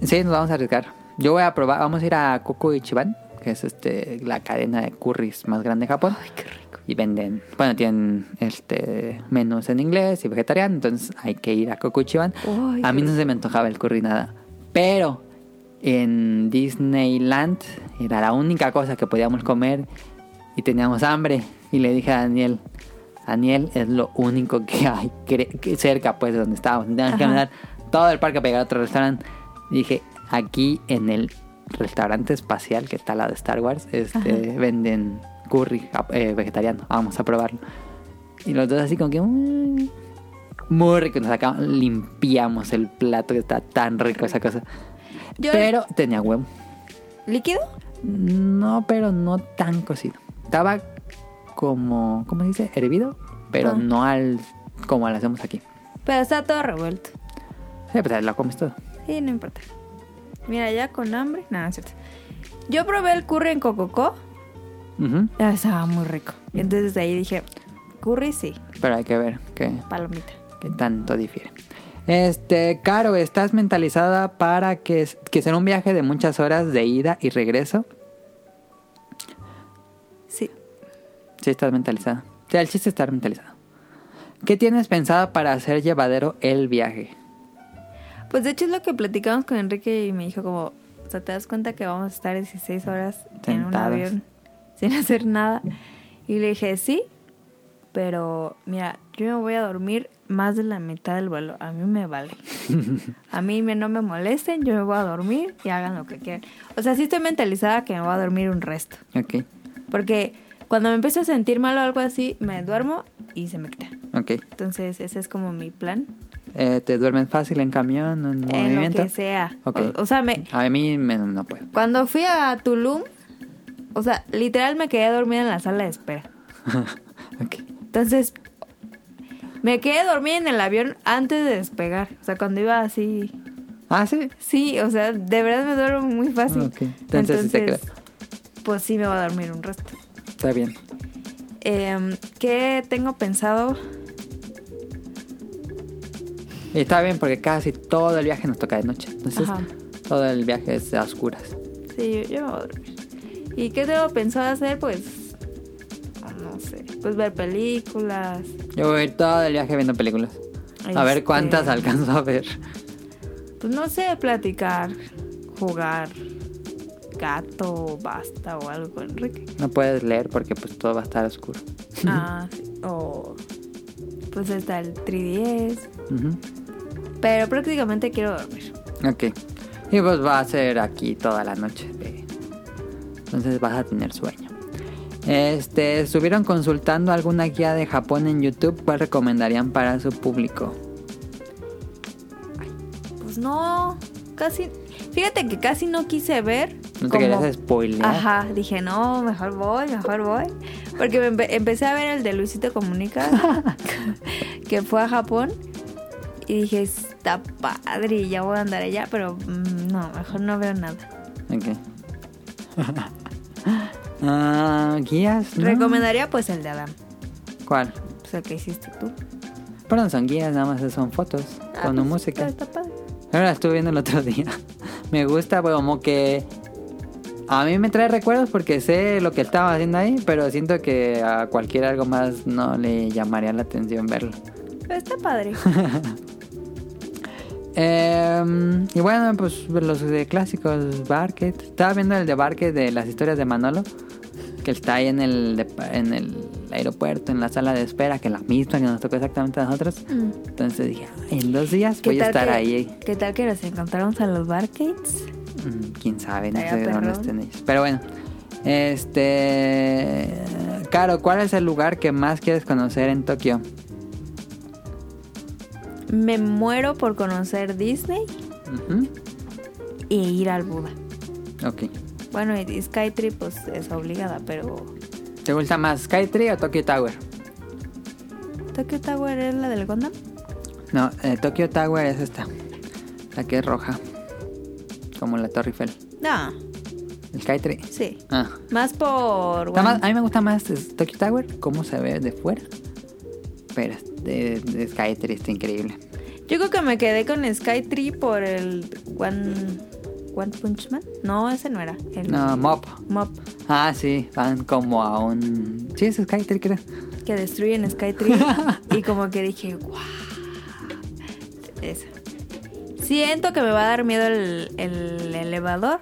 sí, nos vamos a arriesgar. Yo voy a probar, vamos a ir a Coco Ichiban, que es este la cadena de curries más grande de Japón. Ay, qué rico. Y venden, bueno, tienen este menús en inglés y vegetariano, entonces hay que ir a Coco Ichiban. Ay, a mí no se me antojaba el curry nada. Pero en Disneyland era la única cosa que podíamos comer y teníamos hambre. Y le dije a Daniel, Daniel es lo único que hay que cerca pues de donde estábamos. Teníamos que caminar todo el parque para llegar a otro restaurante. Y dije, aquí en el restaurante espacial que está al lado de Star Wars, este, venden curry eh, vegetariano. Vamos a probarlo. Y los dos así como que... "Mm". muy rico. Nos sacamos, limpiamos el plato que está tan rico esa cosa. Yo- Pero tenía huevo. ¿Líquido? No, pero no tan cocido. Estaba como, ¿cómo se dice? Hervido, pero Ah. no al como lo hacemos aquí. Pero está todo revuelto. Sí, pues lo comes todo. Sí, no importa. Mira, ya con hambre. Nada, no es cierto. Yo probé el curry en Cococó. Ujú. Ah, Estaba muy rico. Entonces de ahí dije, curry sí, Pero hay que ver qué, palomita. qué tanto difiere. Este, Caro, ¿estás mentalizada para que, que será un viaje de muchas horas de ida y regreso? Sí. Sí, estás mentalizada. O sea, el chiste es estar mentalizado. ¿Qué tienes pensado para hacer llevadero el viaje? Pues de hecho es lo que platicamos con Enrique y me dijo como, o sea, te das cuenta que vamos a estar 16 horas en un Sentados. avión sin hacer nada. Y le dije, sí, pero mira, yo me voy a dormir más de la mitad del vuelo. A mí me vale. (laughs) A mí me, no me molesten, yo me voy a dormir y hagan lo que quieran. O sea, sí estoy mentalizada que me voy a dormir un resto. Ok, Porque cuando me empiezo a sentir mal o algo así, me duermo y se me quita. ok. Entonces ese es como mi plan. Eh, ¿Te duermes fácil en camión, en En lo movimiento? que sea. Ok. O, o sea, me, A mí me- no puedo. Cuando fui a Tulum, o sea, literal me quedé dormida en la sala de espera. (laughs) ok. Entonces, me quedé dormida en el avión antes de despegar. O sea, cuando iba así. Ah, sí. Sí, o sea, de verdad me duermo muy fácil. Ok. Entonces sí te creo. pues sí me voy a dormir un resto. Está bien. Em, ¿Qué tengo pensado? Y está bien porque casi todo el viaje nos toca de noche. Entonces, Ajá. todo el viaje es a oscuras. Sí, yo, yo me voy a dormir. ¿Y qué tengo pensado hacer? Pues, sé, pues ver películas. Yo voy a ir todo el viaje viendo películas. A ver Este, cuántas alcanzo a ver. Pues no sé, platicar, jugar, gato, basta o algo con Enrique. No puedes leer porque pues todo va a estar oscuro. Ah, sí. O pues está el 3DS. Ujú. Pero prácticamente quiero dormir. Ok. Y pues va a ser aquí toda la noche. Entonces vas a tener sueño. Este, ¿estuvieron consultando alguna guía de Japón en YouTube? ¿Cuál recomendarían para su público? Pues no, casi. Fíjate que casi no quise ver. No te como- querías spoilear. Ajá, dije, no, mejor voy, mejor voy. Porque me empe- empecé a ver el de Luisito Comunica, (laughs) que fue a Japón. Y dije, está padre, y ya voy a andar allá, pero mm, no, mejor no veo nada. Ok. (laughs) Ah, guías. ¿no? Recomendaría pues el de Adam, ¿Cuál? pues el que hiciste tú. Pero no son guías, nada más son fotos Ah, con pues, música. Está, está padre. Ahora la estuve viendo el otro (laughs) día. Me gusta, pues, como que a mí me trae recuerdos porque sé lo que estaba haciendo ahí, pero siento que a cualquier algo más no le llamaría la atención verlo. Pero está padre. (laughs) Eh, y bueno, pues los de clásicos, Barket. Estaba viendo el de Barket de las historias de Manolo, que está ahí en el, en el aeropuerto, en la sala de espera, que es la misma que nos tocó exactamente a nosotros. Mm. Entonces dije, "Ay, en dos días ¿Qué voy a estar que- ahí. ¿Qué tal que nos encontramos a los Barcades? Mm, Quién sabe, no sé de dónde estén ellos. Pero bueno, este. Caro, ¿cuál es el lugar que más quieres conocer en Tokio? Me muero por conocer Disney Ujú. e ir al Buda. Ok. Bueno, y Skytree pues es obligada, pero ¿Te gusta más Skytree o Tokyo Tower? Tokyo Tower es la del Gundam. No, eh, Tokyo Tower es esta. La que es roja. Como la Torre Eiffel. No, El Skytree. sí. Ah. Más por más- a mí me gusta más Tokyo Tower, cómo se ve de fuera. Pero de, de Skytree está increíble. Yo creo que me quedé con Skytree por el One One Punch Man. No, ese no era. El No, Mop. Mop Ah, sí, van como a un... Sí, es Skytree, creo. que destruyen Skytree (laughs) y como que dije, wow. Esa. Siento que me va a dar miedo el, el elevador,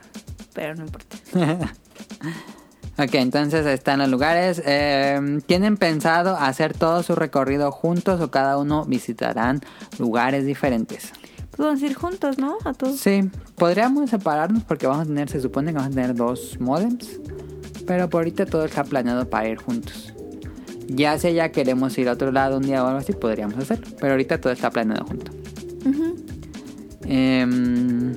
pero no importa. (laughs) Ok, entonces están los lugares. Eh, ¿Tienen pensado hacer todo su recorrido juntos o cada uno visitarán lugares diferentes? Pues vamos a ir juntos, ¿no? A todos. Sí, podríamos separarnos porque vamos a tener, se supone que vamos a tener dos modems, pero por ahorita todo está planeado para ir juntos. Ya si ya queremos ir a otro lado un día o algo así, podríamos hacerlo, pero ahorita todo está planeado junto. Em,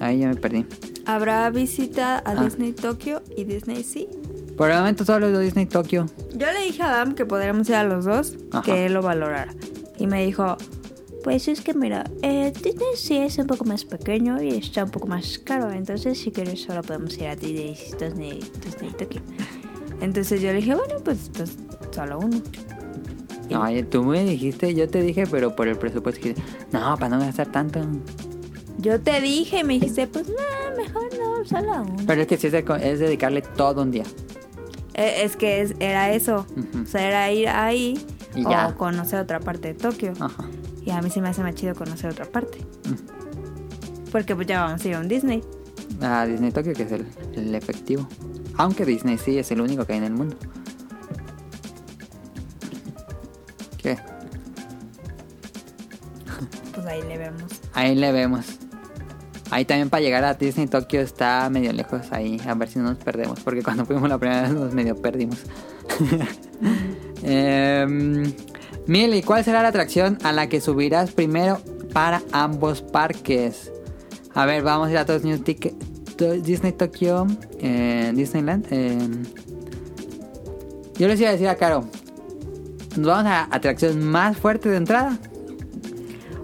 ahí ya me perdí. Habrá visita a Ah. Disney Tokio y Disney Sea. Por el momento solo de Disney Tokio. Yo le dije a Adam que podríamos ir a los dos, Ajá. que él lo valorara. Y me dijo, pues es que mira, eh, Disney Sea es un poco más pequeño y está un poco más caro. Entonces si quieres solo podemos ir a Disney, Disney, Disney Tokio. Entonces yo le dije, bueno, pues, pues, solo uno. Y- tú me dijiste, yo te dije, pero por el presupuesto que no, para no gastar tanto. Yo te dije me dijiste, pues no, mejor no, solo uno. Pero es que sí es, de- es dedicarle todo un día. Eh, es que es- era eso. O sea, era ir ahí Y o ya. Conocer otra parte de Tokio. Ajá. Y a mí sí me hace más chido conocer otra parte. Porque pues ya vamos a ir a un Disney. A Disney Tokio, que es el, el efectivo. Aunque Disney sí es el único que hay en el mundo. ¿Qué? Pues ahí le vemos. Ahí le vemos. Ahí también para llegar a Disney Tokio está medio lejos ahí. A ver si no nos perdemos. Porque cuando fuimos la primera vez nos medio perdimos. (laughs) Em, Mili, ¿cuál será la atracción a la que subirás primero para ambos parques? A ver, vamos a ir a todos New Ticket- Disney Tokio, eh, Disneyland. em. yo les iba a decir a Caro. Nos vamos a atracción más fuerte de entrada.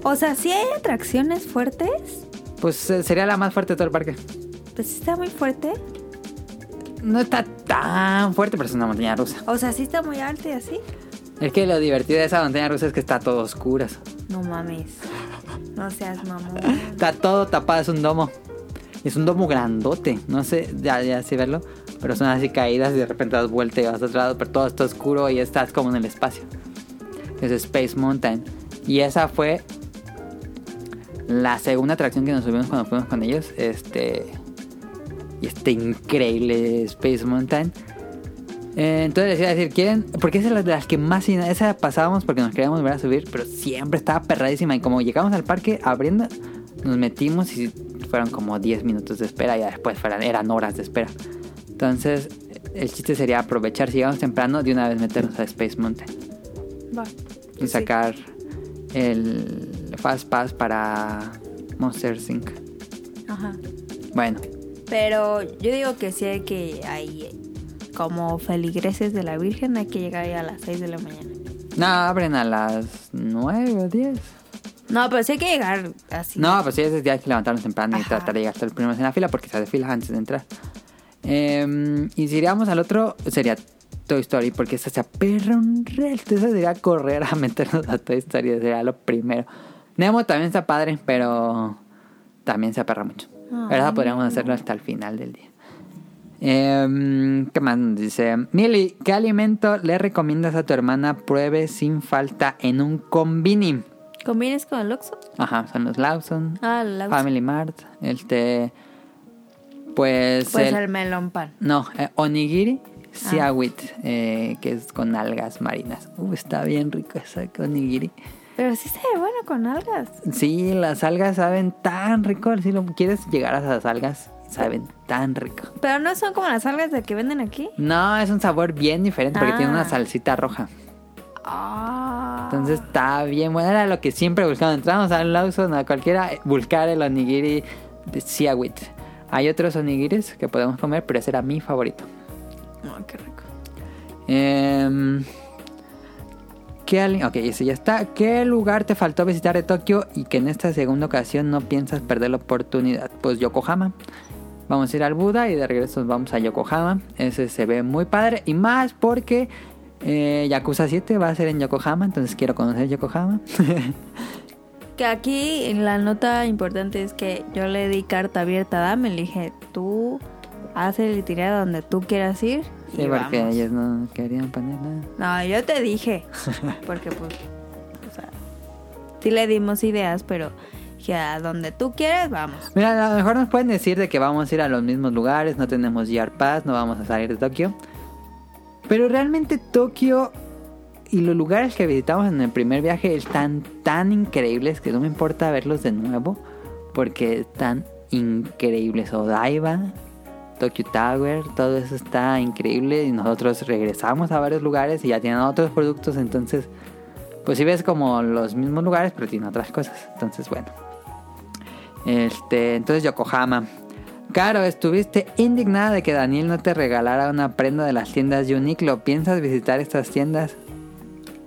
O sea, si hay atracciones fuertes, Pues eh, sería la más fuerte de todo el parque. pues está muy fuerte. No está tan fuerte, pero es una montaña rusa. O sea, sí está muy alto y así. Es que lo divertido de esa montaña rusa es que está todo oscuro. No mames. No seas mamón. Está todo tapado, es un domo. Es un domo grandote. No sé, ya, ya sé verlo. Pero son así caídas y de repente das vuelta y vas a otro lado. Pero todo está oscuro y estás como en el espacio. Es Space Mountain. Y esa fue la segunda atracción que nos subimos cuando fuimos con ellos. Este. Y este increíble Space Mountain. Eh, entonces les iba a decir, ¿quieren? Porque esa es la de las que más... Esa pasábamos porque nos queríamos volver a subir, pero siempre estaba perradísima. Y como llegamos al parque abriendo, nos metimos y fueron como 10 minutos de espera y después eran horas de espera. Entonces, el chiste sería aprovechar, si llegamos temprano, de una vez meternos a Space Mountain Va. y sacar el Fast Pass para Monster Inc. Ajá. Bueno, Pero yo digo que sí hay que hay como feligreses de la Virgen hay que llegar ahí a las 6 de la mañana. no, abren a las 9 o 10. No, pero sí hay que llegar así. No, pues sí, ese día hay que levantarnos temprano y Ajá. tratar de llegar hasta los primeros en la fila porque se hace fila antes de entrar. Eh, y si iríamos al otro, sería Toy Story porque se aperra un resto. Eso sería correr a meternos a Toy Story, sería lo primero. Nemo también está padre, pero también se aperra mucho. Esa podríamos hacerlo hasta el final del día. Eh, ¿Qué más dice? Mili, ¿qué alimento le recomiendas a tu hermana pruebe sin falta en un combini? ¿Combines con el Oxxo? Ajá, son los Lawson. Ah, el Oxxo. Family Mart, este, pues, Pues el- el melón pan. no, eh, onigiri Ah. siawit, eh, que es con algas marinas. Uh, está bien rico esa onigiri. Pero sí se ve bueno con algas. Sí, las algas saben tan rico. Si lo quieres llegar a las algas, saben tan rico. Pero no son como las algas de que venden aquí. No, es un sabor bien diferente porque Ah. tiene una salsita roja. Ah. Entonces está bien bueno. Era lo que siempre buscamos. Entramos al Lawson, a cualquiera, buscar el onigiri de siawit. Hay otros onigiris que podemos comer, pero ese era mi favorito. Oh, qué rico. Em, ¿qué ok, ese ya está. ¿Qué lugar te faltó visitar de Tokio y que en esta segunda ocasión no piensas perder la oportunidad? Pues Yokohama. Vamos a ir al Buda y de regreso nos vamos a Yokohama. Ese se ve muy padre y más porque eh, Yakuza 7 va a ser en Yokohama, entonces quiero conocer Yokohama. (laughs) Que aquí en la nota importante es que yo le di carta abierta a Dame. Le dije, tú haz el itinerario donde tú quieras ir. sí, y porque vamos. ellos no querían poner nada. No, yo te dije. (laughs) Porque pues, o sea, sí le dimos ideas, pero dije, a donde tú quieras, vamos. Mira, a lo mejor nos pueden decir de que vamos a ir a los mismos lugares, no tenemos GR Pass, no vamos a salir de Tokio. Pero realmente Tokio y los lugares que visitamos en el primer viaje están tan increíbles que no me importa verlos de nuevo porque están increíbles. Odaiba, Tokyo Tower, todo eso está increíble y nosotros regresamos a varios lugares y ya tienen otros productos, entonces pues si ves como los mismos lugares pero tienen otras cosas. Entonces bueno. Este, entonces Yokohama. Caro, estuviste indignada de que Daniel no te regalara una prenda de las tiendas Uniqlo. ¿Piensas visitar estas tiendas?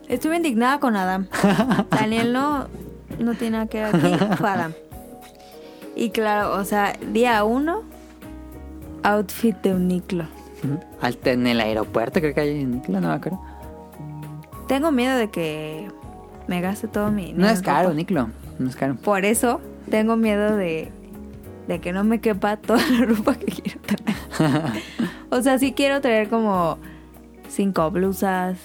Estuve indignada con Adam. (laughs) Daniel no, no tiene nada que ver aquí, Adam. Y claro, o sea, día uno, outfit de Uniqlo. Al- En el aeropuerto creo que hay Uniqlo, no me acuerdo. Tengo miedo de que me gaste todo mi No es caro, ropa. Uniqlo. No es caro. Por eso tengo miedo de, de que no me quepa (laughs) toda la ropa que quiero traer. (laughs) o sea, sí quiero traer como cinco blusas,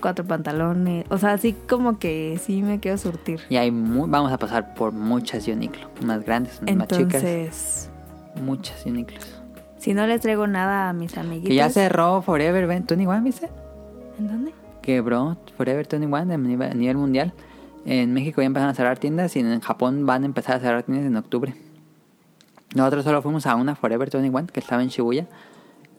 cuatro pantalones. O sea, así como que sí me quiero surtir. Y hay vamos a pasar por muchas Uniqlo. Más grandes, más chicas. Muchas Uniqlos. si no les traigo nada a mis amiguitos. Que ya cerró Forever 21, ¿viste? ¿En dónde? Quebró Forever 21 a nivel a nivel mundial. En México ya empezaron a cerrar tiendas y en Japón van a empezar a cerrar tiendas en octubre. Nosotros solo fuimos a una Forever 21 que estaba en Shibuya.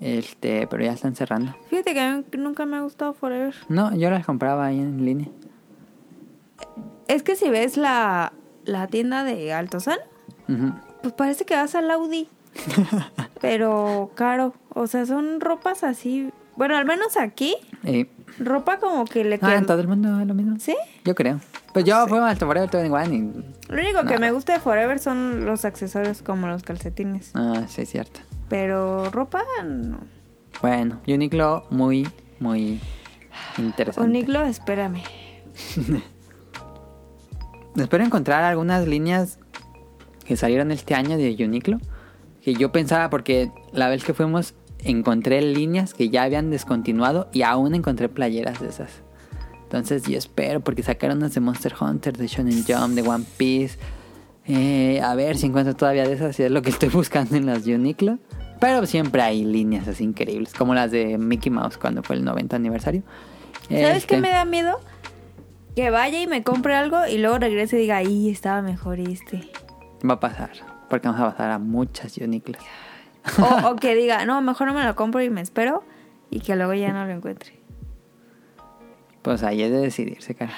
Este, pero ya están cerrando. Fíjate que a mí nunca me ha gustado Forever. No, yo las compraba ahí en línea. Es que si ves la, la tienda de Altozano, Ujú. Pues parece que vas al Audi. (laughs) pero caro. O sea, son ropas así. Bueno, al menos aquí, Y, ropa como que le ah, queda. en todo el mundo es lo mismo. ¿Sí? Yo creo. Pues yo fui al Forever 21 y... Lo único que Nada. me gusta de Forever son los accesorios como los calcetines. Ah, sí, es cierto. Pero ropa, no. Bueno, Uniqlo muy, muy interesante. Uniqlo, espérame. (laughs) Espero encontrar algunas líneas que salieron este año de Uniqlo. Que yo pensaba, porque la vez que fuimos, encontré líneas que ya habían descontinuado y aún encontré playeras de esas. Entonces yo espero, porque sacaron unas de Monster Hunter, de Shonen Jump, de One Piece. Eh, a ver si encuentro todavía de esas, si es lo que estoy (laughs) buscando en las Uniqlo. Pero siempre hay líneas así increíbles, como las de Mickey Mouse cuando fue el 90 aniversario. ¿Sabes Este, qué me da miedo? Que vaya y me compre algo y luego regrese y diga, ahí estaba mejor este. Va a pasar, porque vamos a pasar a muchas Uniqlos. O, (laughs) o que diga, no, mejor no me lo compro y me espero y que luego ya no lo encuentre. Pues ahí es de decidirse, cara.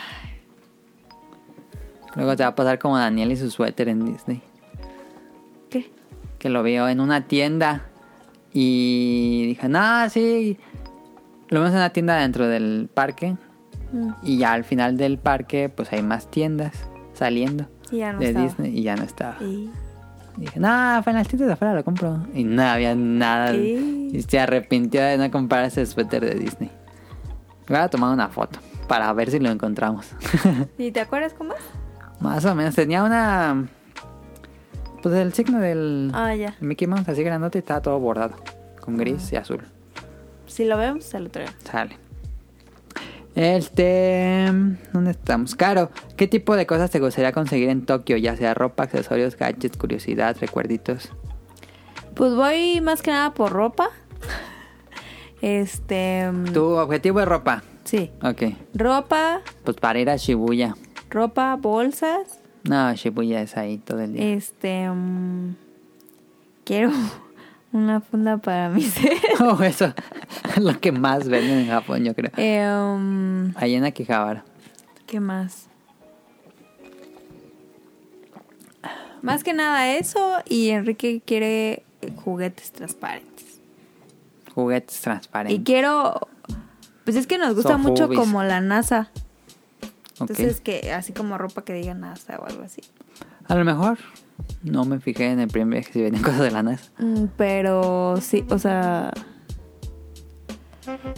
Luego te va a pasar como Daniel y su suéter en Disney. ¿Qué? Que lo vio en una tienda y dije, no, sí. Lo vemos en una tienda dentro del parque Mm. y ya al final del parque pues hay más tiendas saliendo Y ya no de estaba. Disney y ya no estaba. Y- Y dije, no, fue en las tiendas de afuera lo compro. Y no había nada. ¿Qué? Y se arrepintió de no comprar ese suéter de Disney. Voy a tomar una foto para ver si lo encontramos. (laughs) ¿Y te acuerdas cómo es? Más o menos. Tenía una... Pues el signo del Ah, ya. Mickey Mouse así grandote y estaba todo bordado. Con gris y azul. Si lo vemos, se lo traigo. Sale. Este... ¿Dónde estamos? Caro, ¿qué tipo de cosas te gustaría conseguir en Tokio? Ya sea ropa, accesorios, gadgets, curiosidad, recuerditos. Pues voy más que nada por ropa. Este. mm, Tu objetivo es ropa. Sí. Ok. Ropa, Pues para ir a Shibuya. ropa, bolsas. No, Shibuya es ahí todo el día. Este. mm, quiero una funda para mi (laughs) ser. Oh, eso es (laughs) lo que más venden en Japón, yo creo. Eh, um, Ahí en Akihabara. ¿Qué más? Más que nada eso. Y Enrique quiere juguetes transparentes. Juguetes Y transparentes. quiero. Pues es que nos gusta mucho como la NASA. Entonces, que así como ropa que diga NASA o algo así. A lo mejor no me fijé en el primer viaje si venden (laughs) cosas de la NASA. Mm, Pero sí, o sea.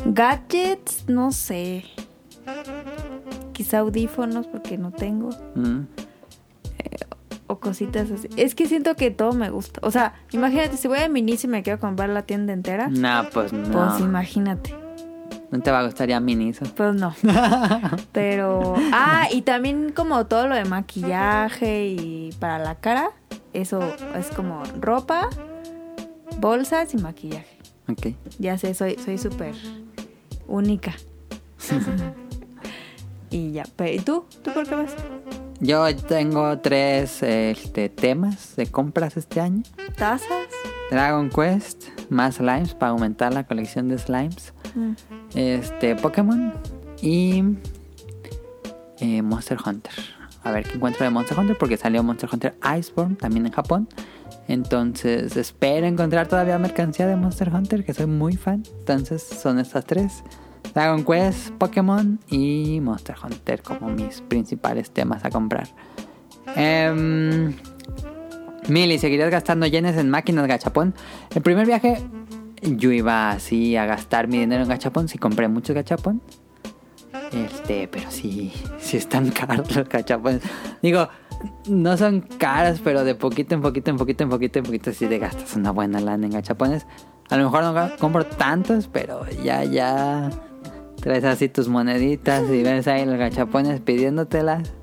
Gadgets, no sé. Quizá audífonos porque no tengo. Mm. O cositas así. Es que siento que todo me gusta. O sea, imagínate, si voy a Minis y me quiero comprar la tienda entera. No, pues no. Pues imagínate. No te va a gustar ya Miniso. Pues no. (laughs) Pero. Ah, y también como todo lo de maquillaje y para la cara. Eso es como ropa, bolsas y maquillaje. Ok. Ya sé, soy soy súper única. (laughs) y ya. Pero, ¿Y tú? ¿Tú por qué vas? Yo tengo tres este, temas de compras este año. ¿Tazas? Dragon Quest, más slimes para aumentar la colección de slimes. Este, Pokémon y eh, Monster Hunter. A ver qué encuentro de Monster Hunter porque salió Monster Hunter Iceborne también en Japón. Entonces espero encontrar todavía mercancía de Monster Hunter que soy muy fan. Entonces son estas tres. Dragon Quest, Pokémon y Monster Hunter como mis principales temas a comprar. Em, Mili, ¿seguirías gastando yenes en máquinas gachapón? El primer viaje yo iba así a gastar mi dinero en gachapón. Sí compré muchos gachapón. Este, pero sí, sí están (laughs) caros los gachapones. Digo, no son caros, pero de poquito en poquito, en poquito, en poquito, en poquito, sí te gastas una buena lana en gachapones. A lo mejor no compro tantos, pero ya, ya traes así tus moneditas y ves ahí los gachapones pidiéndotelas.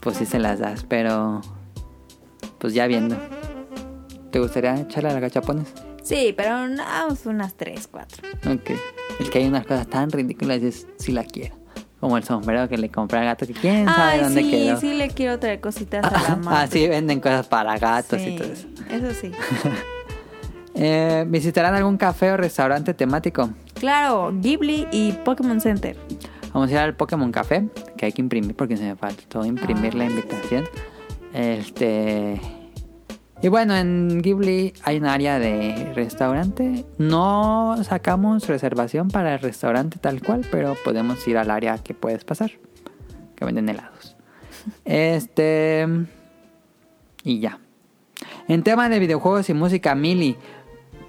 Pues sí se las das, pero pues ya viendo. ¿Te gustaría echarle a los gachapones? Sí, pero no, unas tres, cuatro. Ok. Es que hay unas cosas tan ridículas y es si la quiero. Como el sombrero que le compré al gato que quién sabe Ay, dónde sí, quedó. sí le quiero traer cositas a la. (laughs) Ah, sí, venden cosas para gatos y Sí, todo eso. Eso sí. (laughs) Eh, ¿Visitarán algún café o restaurante temático? Claro, Ghibli y Pokémon Center. Vamos a ir al Pokémon Café, que hay que imprimir porque se me faltó imprimir la invitación. Este. Y bueno, en Ghibli hay un área de restaurante. No sacamos reservación para el restaurante tal cual, pero podemos ir al área que puedes pasar, que venden helados. (laughs) Este. Y ya. En tema de videojuegos y música, Mili,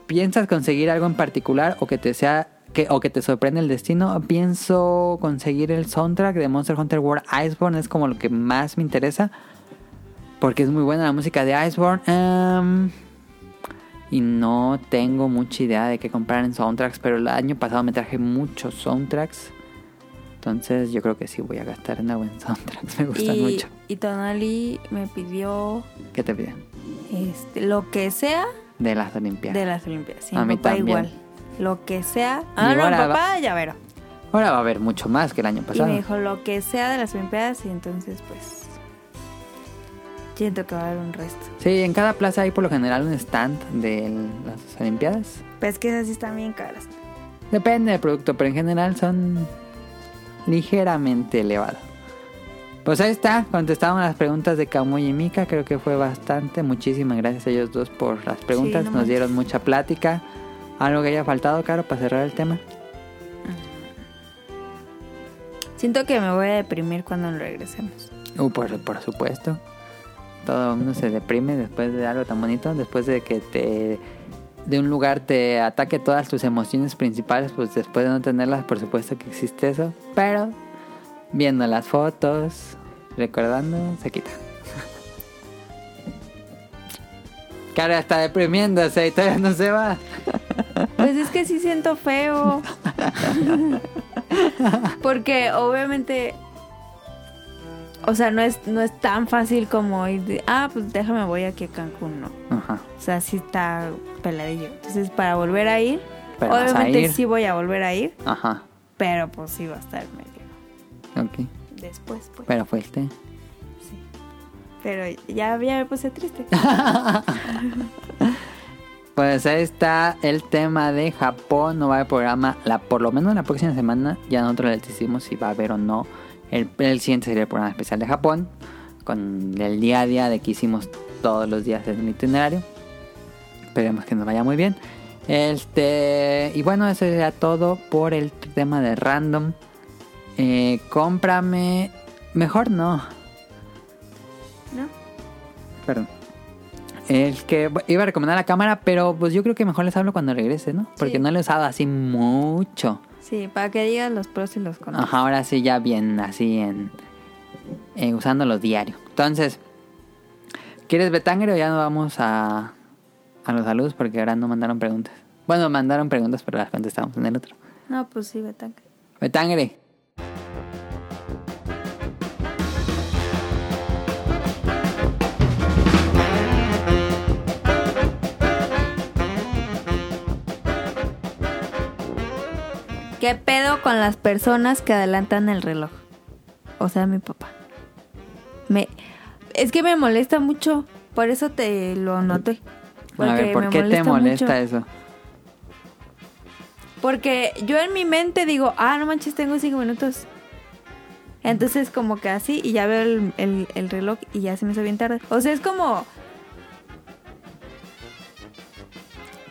¿piensas conseguir algo en particular o que te sea que, o que te sorprende el destino? Pienso conseguir el soundtrack de Monster Hunter World Iceborne, es como lo que más me interesa. Porque es muy buena la música de Iceborne. Em, y no tengo mucha idea de qué comprar en soundtracks, pero el año pasado me traje muchos soundtracks. Entonces yo creo que sí voy a gastar en algo en soundtracks, (laughs) me gustan Y, mucho. y Tonali me pidió ¿Qué te piden? este, lo que sea de las Olimpiadas. de las Olimpiadas. Sí, A mi mí también. igual. Lo que sea. Ah, Y no, ahora va- papá, ya verá. Ahora va a haber mucho más que el año Y pasado. me dijo lo que sea de las Olimpiadas y entonces pues siento que va a haber un resto. Sí, en cada plaza hay por lo general un stand de las Olimpiadas. Pero es que esas sí están bien caras. Depende del producto, pero en general son ligeramente elevados. Pues ahí está, contestamos las preguntas de Camuy y Mika, creo que fue bastante. Muchísimas gracias a ellos dos por las preguntas, no nos manches. dieron mucha plática. Algo que haya faltado, Caro, para cerrar el tema. Siento que me voy a deprimir cuando regresemos. Uh, por, por supuesto. Todo uno se deprime después de algo tan bonito, después de que te de un lugar te ataque todas tus emociones principales, pues después de no tenerlas, por supuesto que existe eso, pero viendo las fotos, recordando, se quita. (laughs) Cara está deprimiéndose y todavía no se va. Pues es que sí siento feo. (laughs) Porque obviamente, o sea, no es, no es tan fácil como ir de, ah, pues déjame voy aquí a Cancún, no. Ajá. O sea, sí está peladillo. Entonces, para volver a ir, Pero a obviamente ir. sí voy a volver a ir, Ajá. pero pues sí va a estar medio Ok. después, pues. Pero fuiste. Sí. Pero ya, ya me puse triste. (laughs) Pues ahí está el tema de Japón. No va a haber programa, la, por lo menos la próxima semana. Ya nosotros les decimos si va a haber o no. El, el siguiente sería el programa especial de Japón. Con el día a día de que hicimos todos los días en el itinerario. Esperemos que nos vaya muy bien. Este. Y bueno, eso sería todo por el tema de random. Eh, cómprame. Mejor no. ¿No? Perdón. El que iba a recomendar la cámara, pero pues yo creo que mejor les hablo cuando regrese, ¿no? Porque Sí. no lo he usado así mucho. Sí, para que digas los pros y los contras. Ajá, ahora sí ya bien así en, en usándolo diario. Entonces, ¿quieres Betangre o ya no vamos a, a los saludos? Porque ahora no mandaron preguntas. Bueno, mandaron preguntas, pero las contestamos en el otro. No, pues sí, Betanca. Betangre. ¿Qué pedo con las personas que adelantan el reloj? O sea, mi papá. Me es que me molesta mucho, por eso te lo anoté. A ver, ¿por qué te molesta mucho. eso? Porque yo en mi mente digo, ah, no manches, tengo cinco minutos. Entonces como que así y ya veo el, el- el reloj y ya se me hizo bien tarde. O sea, es como...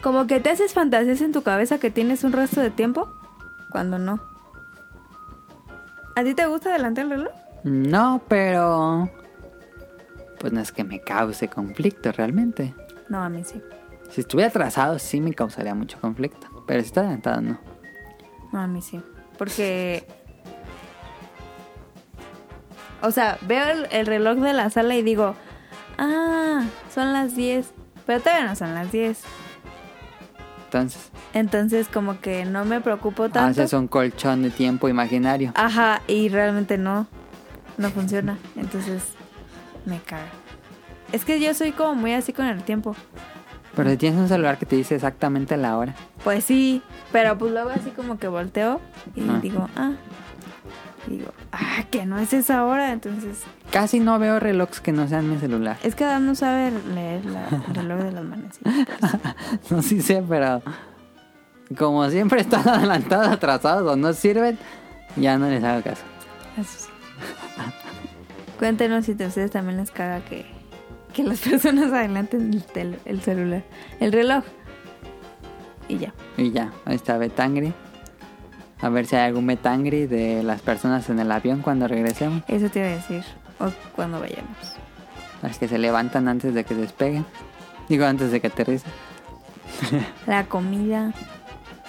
Como que te haces fantasías en tu cabeza que tienes un resto de tiempo cuando no. ¿A ti te gusta adelantar el reloj? No, pero... Pues no es que me cause conflicto realmente. No, a mí sí. Si estuviera atrasado sí me causaría mucho conflicto. Pero si está adelantado no. No, a mí sí. Porque... O sea, veo el, el reloj de la sala y digo, ah, son las 10. Pero todavía no son las 10. Entonces, Entonces como que no me preocupo tanto. haces un colchón de tiempo imaginario. Ajá, y realmente no. No funciona. Entonces me caga. Es que yo soy como muy así con el tiempo. Pero si tienes un celular que te dice exactamente la hora. Pues sí, pero pues luego así como que volteo y Ah. digo, ah. Y digo, ah, que no es esa hora. Entonces, Casi no veo relojes que no sean mi celular. es que Adam no sabe leer la- el reloj de las manecillas. (laughs) No sí sé, pero... Como siempre están adelantados, atrasados o no sirven, ya no les hago caso. Eso sí. Cuéntenos si a ustedes también les caga que, que las (laughs) personas adelanten el, tel- el celular, el reloj. Y ya. Y ya, ahí está Betangri. A ver si hay algún Betangri de las personas en el avión cuando regresemos. Eso te iba a decir. O cuando vayamos. Las que se levantan antes de que despeguen. Digo, antes de que aterricen. (laughs) La comida.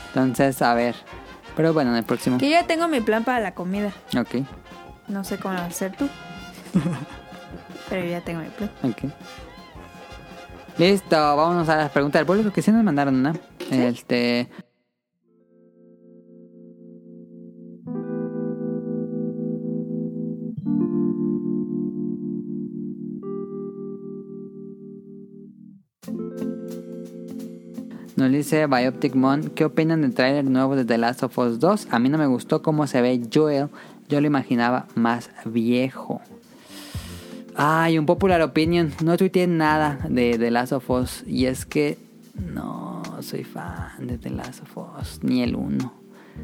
Entonces, a ver. Pero bueno, en el próximo. Que yo ya tengo mi plan para la comida. Ok, No sé cómo lo vas a hacer tú. (laughs) Pero yo ya tengo mi plan. ok. Listo, vámonos a las preguntas del público que sí nos mandaron una. Este. Nos dice Bioptic Mon, ¿qué opinan del tráiler nuevo de The Last of Us 2? A mí no me gustó cómo se ve Joel, yo lo imaginaba más viejo. Ay, un popular opinion, no tuiteé nada de The Last of Us y es que no soy fan de The Last of Us, ni el 1.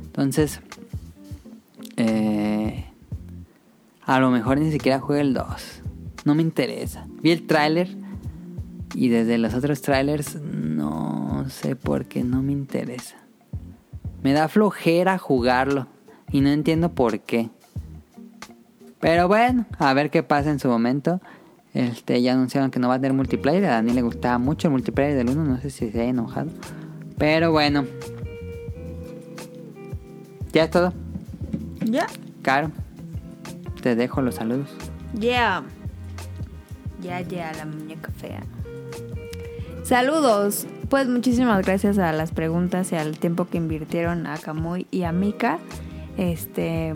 Entonces, eh, a lo mejor ni siquiera juego el 2. No me interesa. Vi el tráiler y desde los otros trailers no sé por qué no me interesa. Me da flojera jugarlo y no entiendo por qué. Pero bueno, a ver qué pasa en su momento. Este, ya anunciaron que no va a tener multiplayer. A Dani le gustaba mucho el multiplayer del 1. No sé si se haya enojado. Pero bueno. Ya es todo. Ya. Caro. Te dejo los saludos. Ya. Ya, ya, la muñeca fea. Saludos. Pues muchísimas gracias a las preguntas y al tiempo que invirtieron a Camuy y a Mika. Este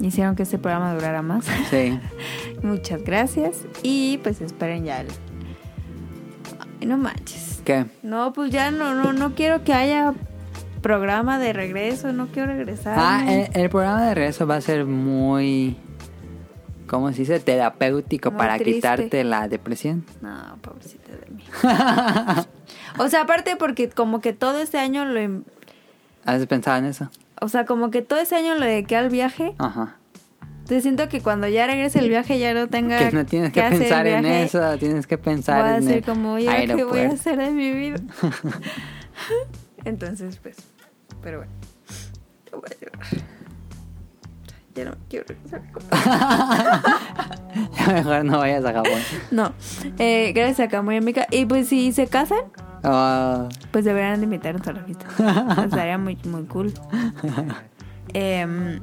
hicieron que este programa durara más. Sí. (laughs) Muchas gracias. Y pues esperen ya el. Ay, no manches. ¿Qué? No, pues ya no, no, no quiero que haya programa de regreso, no quiero regresar. Ah, el, el programa de regreso va a ser muy. ¿Cómo se dice? Terapéutico Muy para triste. quitarte la depresión. No, pobrecita de mí. o sea, aparte porque como que todo este año lo... im- ¿Has pensado en eso? O sea, como que todo ese año lo dediqué al viaje. Ajá. Entonces siento que cuando ya regrese el viaje ya no tenga Que no tienes que, hacer pensar en eso, tienes que pensar Voy a en ser el como, oye, ¿qué voy a hacer de mi vida? (laughs) Entonces, pues, pero bueno. Ya no quiero regresar. (laughs) Ya mejor no vayas a Japón. No, eh, gracias a Camuy y a. Y pues si se casan, Oh, Pues deberían de invitarnos a la fiesta. (laughs) Estaría muy, muy cool. Em,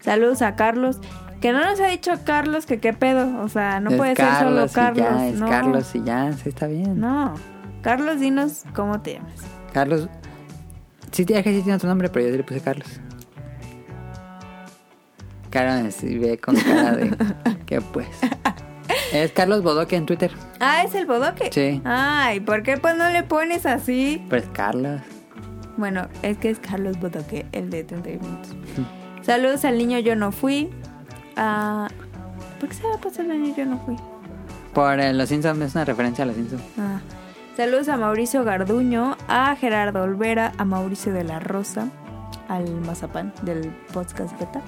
saludos a Carlos. Que no nos ha dicho Carlos que qué pedo. O sea, no es puede ser solo y Carlos. ya, es no. Carlos y ya, sí está bien. No. Carlos, dinos cómo te llamas. Carlos. Sí, tía, que sí tiene otro nombre, pero yo sí le puse Carlos. Cara me sí ve con cara de. (laughs) que pues. Es Carlos Bodoque en Twitter. Ah, es el bodoque. Sí. Ay, ¿por qué pues no le pones así? Pues Carlos. Bueno, es que es Carlos Bodoque, el de 31 minutos. Saludos al niño Yo No Fui. Ah, ¿Por qué se va a pasar el niño Yo No Fui? Por eh, Los Simpsons, es una referencia a Los Simpsons. Ah. Saludos a Mauricio Garduño, a Gerardo Olvera, a Mauricio de la Rosa, al Mazapán del podcast beta.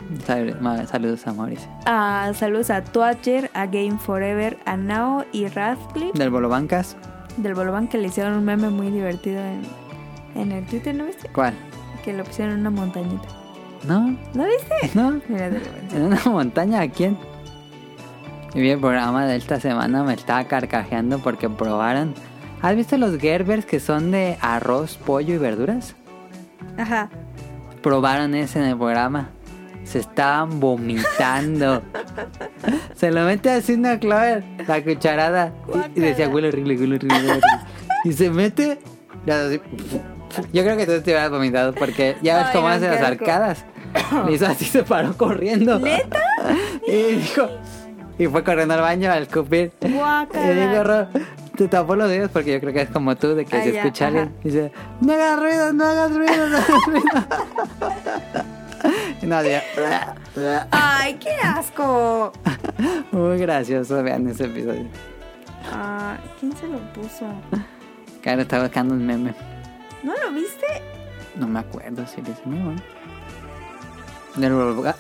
Saludos a Mauricio. Ah, saludos a Twatcher, a Game Forever, a Nao y Radcliffe Del Bolo Bancas. del Bolobán que le hicieron un meme muy divertido en, en el Twitter, ¿no viste? ¿Cuál? Que lo pusieron en una montañita. No, ¿No viste? no. Mira. ¿En una montaña a quién? Y vi el programa de esta semana, me estaba carcajeando porque probaron. ¿Has visto los Gerbers que son de arroz, pollo y verduras? Ajá. Probaron ese en el programa. Se estaban vomitando. Se lo mete así una clave, la cucharada. Y, y decía, huele horrible, huele horrible, huele horrible". Y se mete. y así, Yo creo que tú te hubieras vomitado porque ya ves Ay, cómo no, hace qué las arcadas. Le hizo así, se paró corriendo. ¿Neta? (laughs) Y dijo. Y fue corriendo al baño al escupir. Guácala. Y dijo, "Ro, te tapó los dedos porque yo creo que es como tú, de que Ah, se ya, escucha alguien. ajá. Y dice, no hagas ruido, no hagas ruido, no hagas ruido. (laughs) y no, hacía, ¡Ay, qué asco! Muy gracioso, vean ese episodio. Ah, ¿Quién se lo puso? Claro, estaba buscando un meme. ¿No lo viste? No me acuerdo si le hice Volga-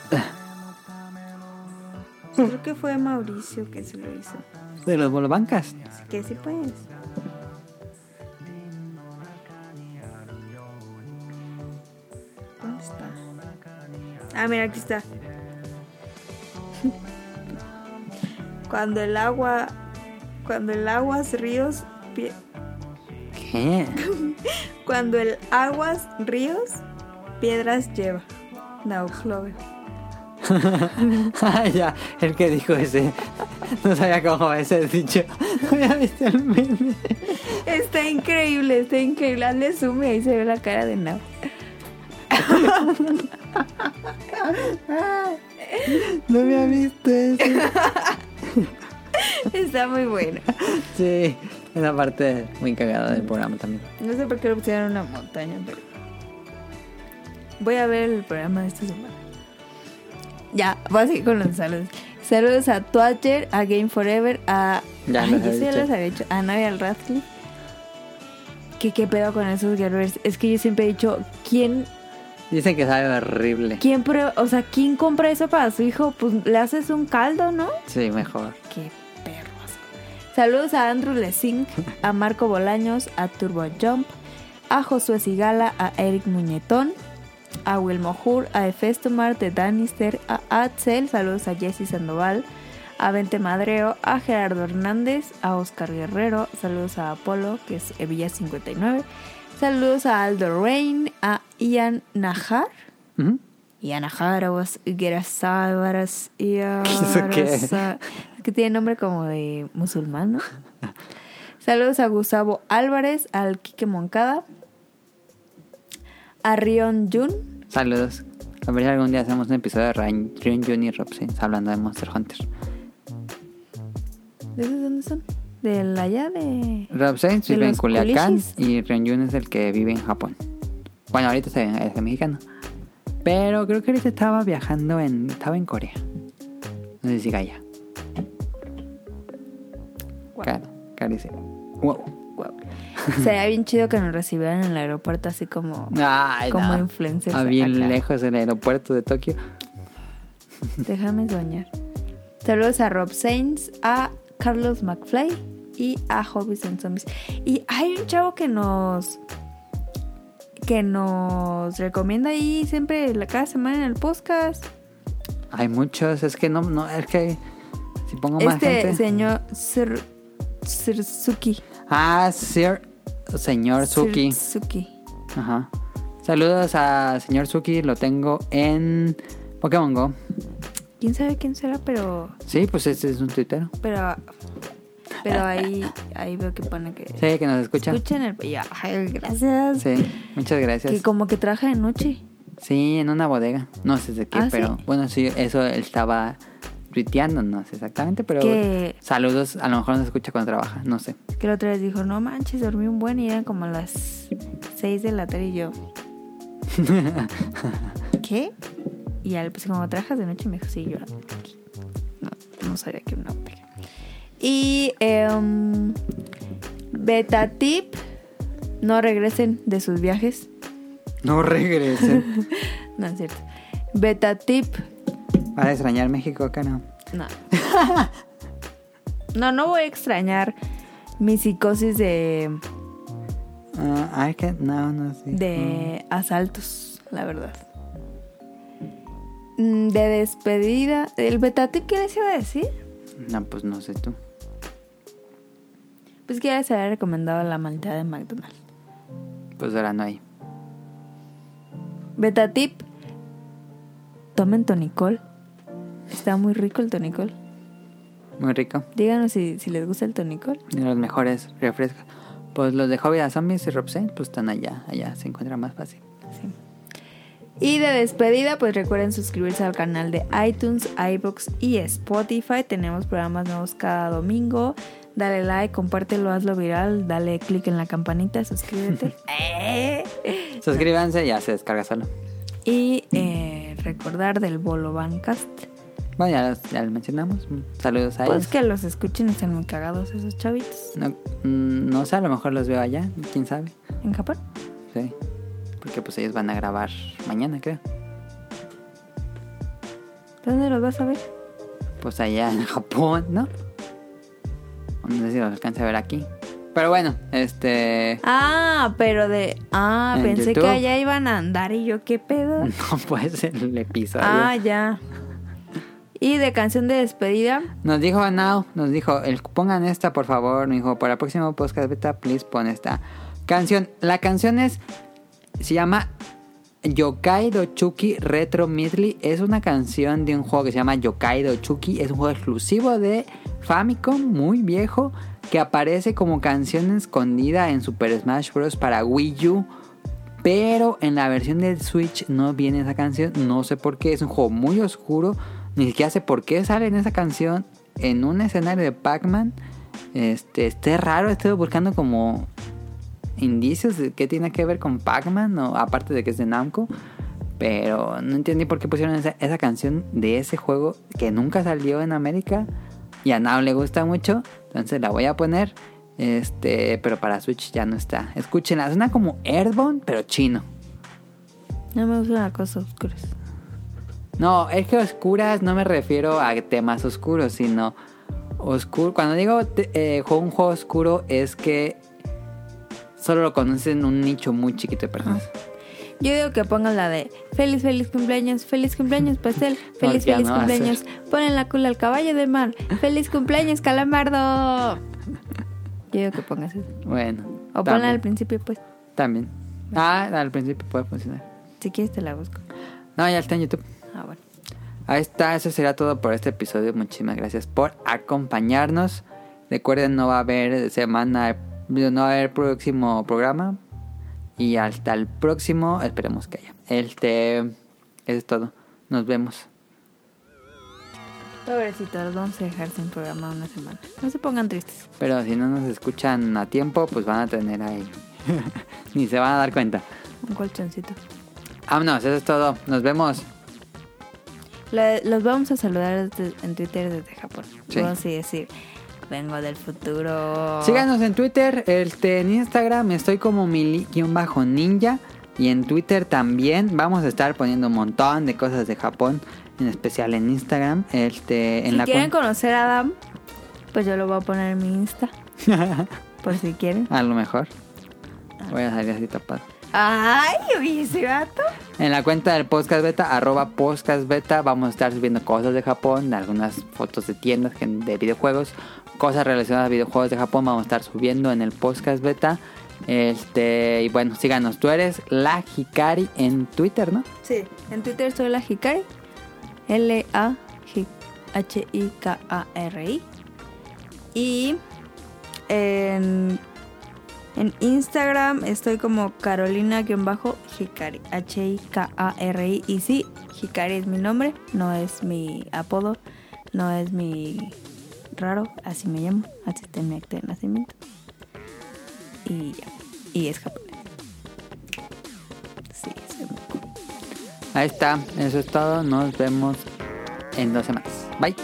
Creo que fue Mauricio que se lo hizo. De los bolobancas. Así que sí, pues. ¿Dónde está? Ah, mira, aquí está. (laughs) Cuando el agua. Cuando el aguas ríos. pie- ¿Qué? (laughs) Cuando el aguas ríos. Piedras lleva. No, Clover. (laughs) Ah, ya, el que dijo ese. (laughs) No sabía cómo ese dicho. No (laughs) había visto el meme. Está increíble, está increíble. Hazle zoom y ahí se ve la cara de Nao. (laughs) No había visto eso. Está muy bueno. Sí, esa parte muy cagada del programa también. No sé por qué lo pusieron en una montaña, pero. Voy a ver el programa de esta semana. Ya, voy a seguir con los saludos. Saludos a Twatcher, a Game Forever, a. Ya Ay, yo ya los había dicho. A Nadia Radcliffe. ¿Qué, ¿Qué pedo con esos guerreros? Es que yo siempre he dicho, ¿quién Dicen que sabe horrible. ¿Quién prueba- o sea, quién compra eso para su hijo? Pues le haces un caldo, ¿no? Sí, mejor. Qué perros. Saludos a Andrew Lesing, a Marco Bolaños, a Turbo Jump, a Josué Sigala, a Eric Muñetón, a Wilmo Hur, a Efestomar de Danister, a Axel, saludos a Jesse Sandoval, a Vente Madreo, a Gerardo Hernández, a Oscar Guerrero, saludos a Apolo, que es Evilla 59, saludos a Aldo Rain, a Ian Najar, Ujú. Ian Najar, (laughs) ¿Eso qué? Es que tiene nombre como de musulmán, ¿no? (laughs) Saludos a Gustavo Álvarez, al Quique Moncada, a Rion Jun, Saludos. A ver si algún día hacemos un episodio de Rion Jun y Rob Sainz hablando de Monster Hunter. ¿de dónde son? De la allá de... Rob Sainz ¿De vive en Culiacán y Rion Jun es el que vive en Japón. Bueno, ahorita está en- es mexicano. Pero creo que ahorita estaba viajando en... Estaba en Corea. No sé si allá. Guau. Claro, dice. Wow. (laughs) Sería bien chido que nos recibieran en el aeropuerto así como... Ay, Como no. influencers Ah, bien acá. lejos del aeropuerto de Tokio. Déjame soñar. Saludos a Rob Sainz, a Carlos McFly y a Hobbies and Zombies. Y hay un chavo que nos que nos recomienda ahí siempre la- cada semana en el podcast. Hay muchos, es que no, no, es que si pongo más Este gente. señor Sir, Sir Suki. Ah, Sir, señor Suki. Suki. Ajá. Saludos a señor Suki, lo tengo en Pokémon Go. ¿Quién sabe quién será? Pero Sí, pues este es un tuitero. pero pero ahí ahí veo que pone que Sí, que nos escucha. escuchen el y, ay, gracias. Sí, muchas gracias. Que como que trabaja de noche. Sí, en una bodega. No sé de qué, Ah, pero ¿sí? bueno, sí, eso él estaba tuiteando, no sé exactamente, pero Que- saludos, a lo mejor nos escucha cuando trabaja, no sé. Que la otra vez dijo, no manches, dormí un buen y eran como las 6 de la tarde y yo. (laughs) ¿Qué? Y ya le puse como trabajas de noche y me dijo, sí, yo. No, no sabía que era una. Y em, beta tip, no regresen de sus viajes. No regresen. (laughs) No es cierto. Beta tip, ¿Vas a extrañar México acá no? no. (laughs) No, no voy a extrañar mi psicosis de, Ah, no, no sé. de asaltos, la verdad. Mm, De despedida. ¿El beta tip qué les iba a decir? No, pues no sé tú. Pues que ya les había recomendado la malteada de McDonald's. Pues ahora no hay. Beta tip. Tomen tonicol. Está muy rico el tonicol. Muy rico. Díganos si, si les gusta el tonicol. De los mejores refrescos. Pues los de Hobby a Zombies y Rob Sainz, pues están allá. Allá se encuentra más fácil. Sí. Y de despedida, pues recuerden suscribirse al canal de iTunes, iBox y Spotify. Tenemos programas nuevos cada domingo. Dale like, compártelo, hazlo viral, dale click en la campanita, suscríbete. (laughs) Eh. Suscríbanse, ya se descarga solo. y eh, recordar del Bolo Bancast. Bueno, ya, los- ya los mencionamos. Saludos a Pues ellos. que los escuchen, están muy cagados esos chavitos. No, mm, no sé, a lo mejor los veo allá, quién sabe. En Japón. Sí. Porque pues ellos van a grabar mañana, creo. ¿Dónde los vas a ver? Pues allá en Japón, ¿no? No sé si los alcance a ver aquí. Pero bueno, este... Ah, pero de. Ah, En pensé YouTube. que allá iban a andar y yo, ¿qué pedo? (laughs) No puede ser el episodio. Ah, ya. Y de canción de despedida. Nos dijo Now, nos dijo, el, pongan esta por favor, nos dijo, para el próximo podcast beta, please pon esta canción. La canción es, se llama Yokai Dochuki Retro Medley. Es una canción de un juego que se llama Yokai Dochuki. Es un juego exclusivo de Famicom, muy viejo, que aparece como canción escondida en Super Smash Bros. para Wii U. Pero en la versión de Switch no viene esa canción. No sé por qué. Es un juego muy oscuro. Ni siquiera sé por qué sale en esa canción. en un escenario de Pac-Man este, esté raro. Estuve buscando como indicios de qué tiene que ver con Pac-Man, o aparte de que es de Namco. Pero no entendí por qué pusieron esa, esa canción de ese juego que nunca salió en América. Y a Nao le gusta mucho. Entonces la voy a poner. Este, pero para Switch ya no está. Escúchenla, suena como Airborne, pero chino. No me gustan las cosas oscuras. No, es que oscuras no me refiero a temas oscuros, sino oscuro. Cuando digo eh, juego- un juego oscuro es que solo lo conocen un nicho muy chiquito de personas. Yo digo que pongan la de feliz, feliz cumpleaños, feliz cumpleaños, pastel, (laughs) feliz, feliz no cumpleaños. Ponen la cola al caballo de mar, feliz cumpleaños, calamardo. (laughs) Yo digo que pongas eso. Bueno. O ponla también, al principio, pues. También. Ah, al principio puede funcionar. Si quieres te la busco. No, ya está en YouTube. Ah, bueno. Ahí está, eso será todo por este episodio. Muchísimas gracias por acompañarnos. Recuerden, no va a haber semana, no va a haber próximo programa. Y hasta el próximo, esperemos que haya. Este, eso es todo. Nos vemos. Pobrecitos, los vamos a dejar sin programa una semana. No se pongan tristes. Pero si no nos escuchan a tiempo, pues van a tener ahí. (laughs) Ni se van a dar cuenta. Un colchoncito. Vámonos, eso es todo. Nos vemos. Los vamos a saludar desde- en Twitter desde Japón. Sí. Vamos a decir, vengo del futuro. Síganos en Twitter, este, en Instagram estoy como mili-ninja y en Twitter también vamos a estar poniendo un montón de cosas de Japón, en especial en Instagram, este, en si la quieren conocer a Adam, pues yo lo voy a poner en mi Insta. (laughs) por si quieren. a lo mejor voy a salir así tapado. Ay, oye, ese gato. En la cuenta del podcast beta, arroba podcast beta, vamos a estar subiendo cosas de Japón, algunas fotos de tiendas de videojuegos, cosas relacionadas a videojuegos de Japón, vamos a estar subiendo en el podcast beta. Este, y bueno, síganos, tú eres la Hikari en Twitter, ¿no? Sí, en Twitter soy la Hikari. L-A-H-I-K-A-R-I. Y en, en Instagram estoy como Carolina-Hikari. H-I-K-A-R-I. Y sí, Hikari es mi nombre, no es mi apodo, no es mi raro, así me llamo, así está mi de nacimiento. Y ya, y es japonés. Sí, soy muy cool. Ahí está, eso es todo, nos vemos en dos semanas. Bye.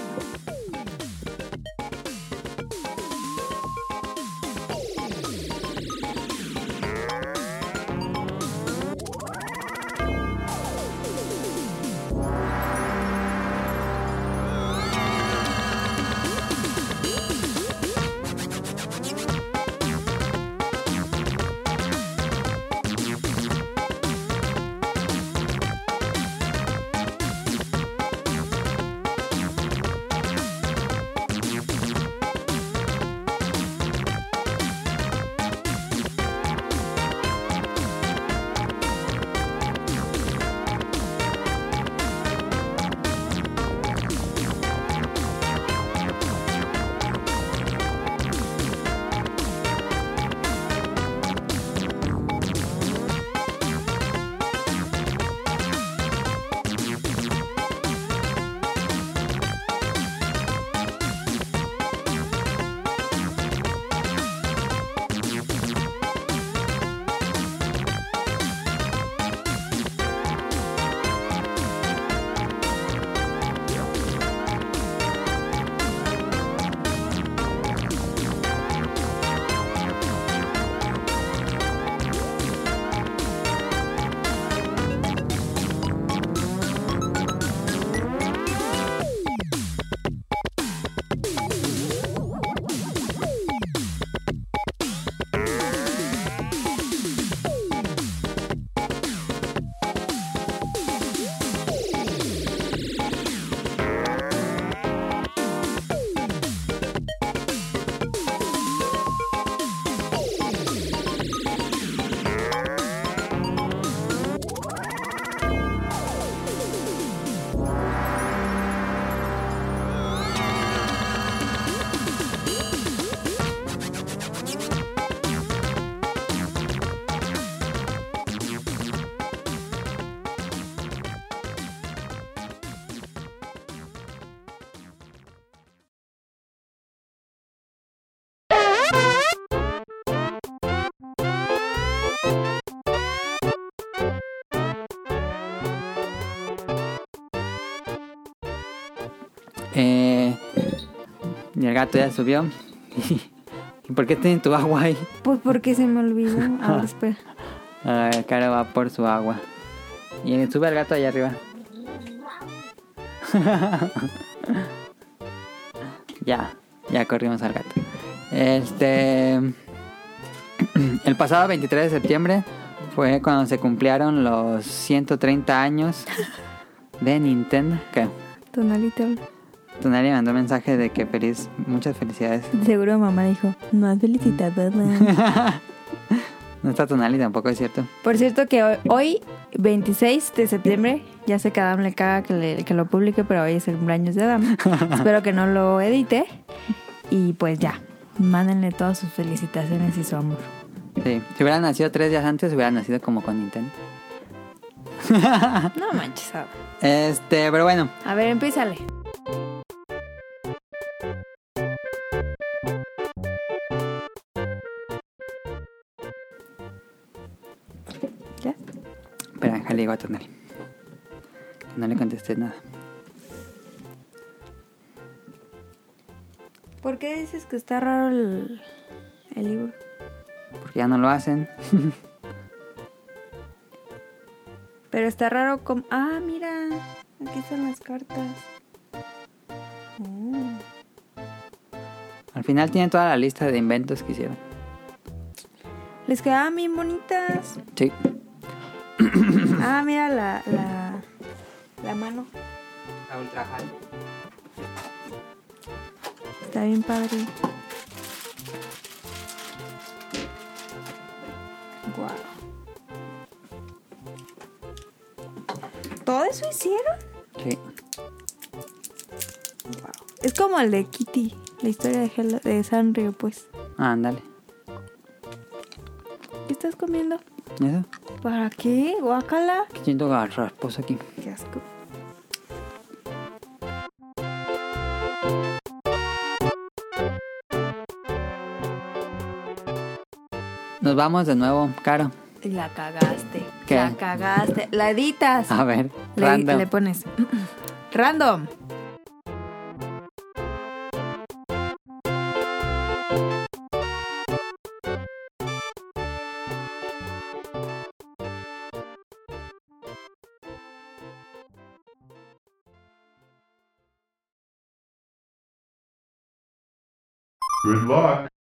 Y el gato ya subió. (laughs) ¿Y por qué tiene tu agua ahí? Pues porque se me olvidó. (laughs) A ver, espera. A ver, Caro va por su agua. Y sube el gato allá arriba. (laughs) ya, ya corrimos al gato. Este. (clears throat) El pasado 23 de septiembre fue cuando se cumplieron los 130 años de Nintendo. ¿Qué? Tonalito. Tonali mandó mensaje de que feliz, muchas felicidades. Seguro mamá dijo, no has felicitado nada. (laughs) No está Tonali tampoco, es cierto. Por cierto que hoy, hoy, 26 de septiembre, ya sé que Adam le caga que, le- que lo publique, pero hoy es el cumpleaños de Adam. (laughs) Espero que no lo edite. Y pues ya, mándenle todas sus felicitaciones y su amor. Sí. Si hubiera nacido tres días antes, hubiera nacido como con Nintendo. No manches, Adam. (laughs) Este, pero bueno. A ver, empiézale. Déjale digo a Tonali. Que no le contesté nada. ¿Por qué dices que está raro el, el libro? Porque ya no lo hacen. (laughs) Pero está raro como... Ah, mira. Aquí están las cartas. Oh. Al final tiene toda la lista de inventos que hicieron. Les quedaban bien bonitas. Sí. (clears throat) Ah, mira la, la, la mano. La ultra Está bien padre. Guau. ¿Todo eso hicieron? Sí. Es como el de Kitty, la historia de, Hello- de Sanrio, pues. Ah, ándale. ¿Qué estás comiendo? ¿Y eso? ¿Para qué? Guácala. Que siento rasposo aquí. Qué asco. Nos vamos de nuevo, Caro. La cagaste. ¿Qué? La cagaste. La editas. A ver, Le, random. le pones. (clears throat) Random. Good luck.